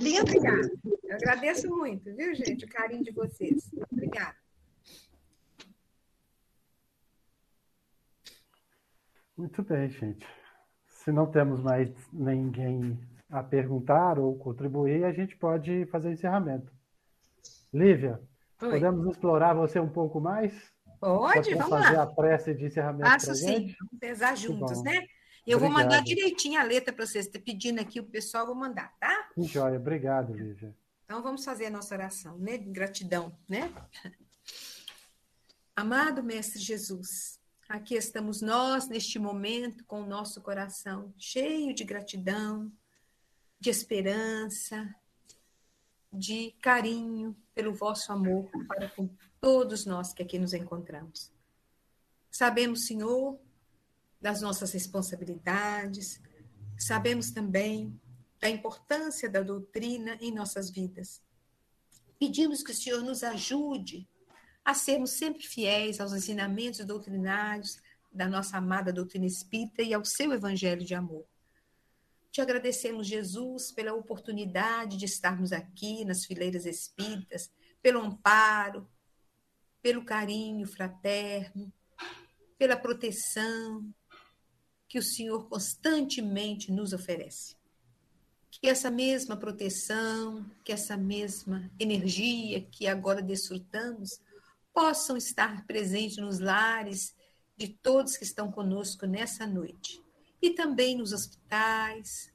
A: Muito obrigada. Eu agradeço muito, viu, gente? O carinho de vocês. Obrigada.
B: Muito bem, gente. Se não temos mais ninguém a perguntar ou contribuir, a gente pode fazer encerramento. Lívia,
A: Oi.
B: podemos explorar você um pouco mais?
A: Pode, vamos
B: fazer
A: lá.
B: a prece de encerramento
A: Faço sim. Vamos pesar juntos, né? Eu vou mandar
B: Obrigado.
A: direitinho a letra para vocês. Tá pedindo aqui o pessoal, vou mandar, tá?
B: Que joia. Obrigado, Lívia.
A: Então vamos fazer a nossa oração, né? Gratidão, né? Amado Mestre Jesus, aqui estamos nós neste momento com o nosso coração cheio de gratidão, de esperança, de carinho pelo vosso amor para com todos nós que aqui nos encontramos. Sabemos, Senhor, das nossas responsabilidades, sabemos também da importância da doutrina em nossas vidas. Pedimos que o Senhor nos ajude a sermos sempre fiéis aos ensinamentos doutrinários da nossa amada doutrina espírita e ao seu evangelho de amor. Te agradecemos, Jesus, pela oportunidade de estarmos aqui nas fileiras espíritas, pelo amparo, pelo carinho fraterno, pela proteção que o Senhor constantemente nos oferece que essa mesma proteção, que essa mesma energia que agora desfrutamos possam estar presentes nos lares de todos que estão conosco nessa noite. E também nos hospitais,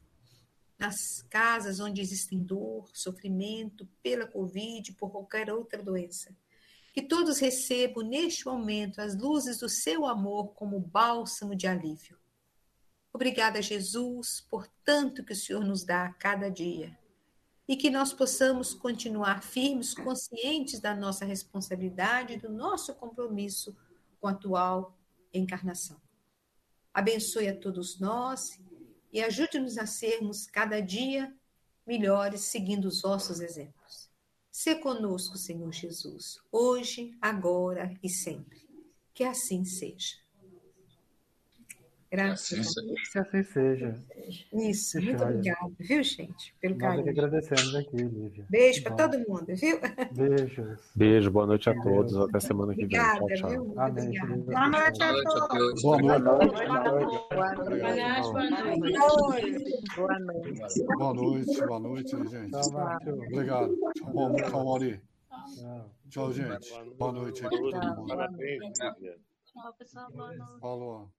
A: nas casas onde existem dor, sofrimento pela Covid, por qualquer outra doença. Que todos recebam neste momento as luzes do seu amor como bálsamo de alívio. Obrigada, Jesus, por tanto que o Senhor nos dá a cada dia. E que nós possamos continuar firmes, conscientes da nossa responsabilidade e do nosso compromisso com a atual encarnação. Abençoe a todos nós e ajude-nos a sermos cada dia melhores, seguindo os vossos exemplos. Se conosco, Senhor Jesus, hoje, agora e sempre. Que assim seja. Graças
H: Assim
A: a Deus.
B: Que assim seja.
A: Isso,
B: Que
A: muito
B: joia.
A: obrigada, viu, gente, pelo
B: Nós é que
A: carinho.
B: agradecemos aqui, Lívia.
A: Beijo para todo mundo, viu?
B: Beijos.
I: Beijo, boa noite a todos. Até semana que vem. Tchau,
A: Obrigada,
I: tchau.
A: viu?
B: Amém.
A: obrigada.
C: Boa noite a todos.
H: Boa
J: Boa
H: noite.
J: noite.
F: Boa noite.
E: Boa noite. Boa noite.
J: Boa noite, boa noite, gente. Obrigado. Tchau, tchau, Mauri.
B: Tchau.
J: Tchau, gente. Boa noite aí pra todo mundo.
I: Parabéns, Lívia.
G: Tchau, pessoal. Boa noite.
J: Falou.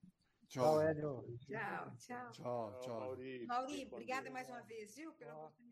B: Tchau,
J: Tchau.
B: Hélio.
A: Tchau, tchau.
J: Tchau, tchau.
I: Mauri.
A: Mauri, obrigada mais uma vez, viu, pela oportunidade.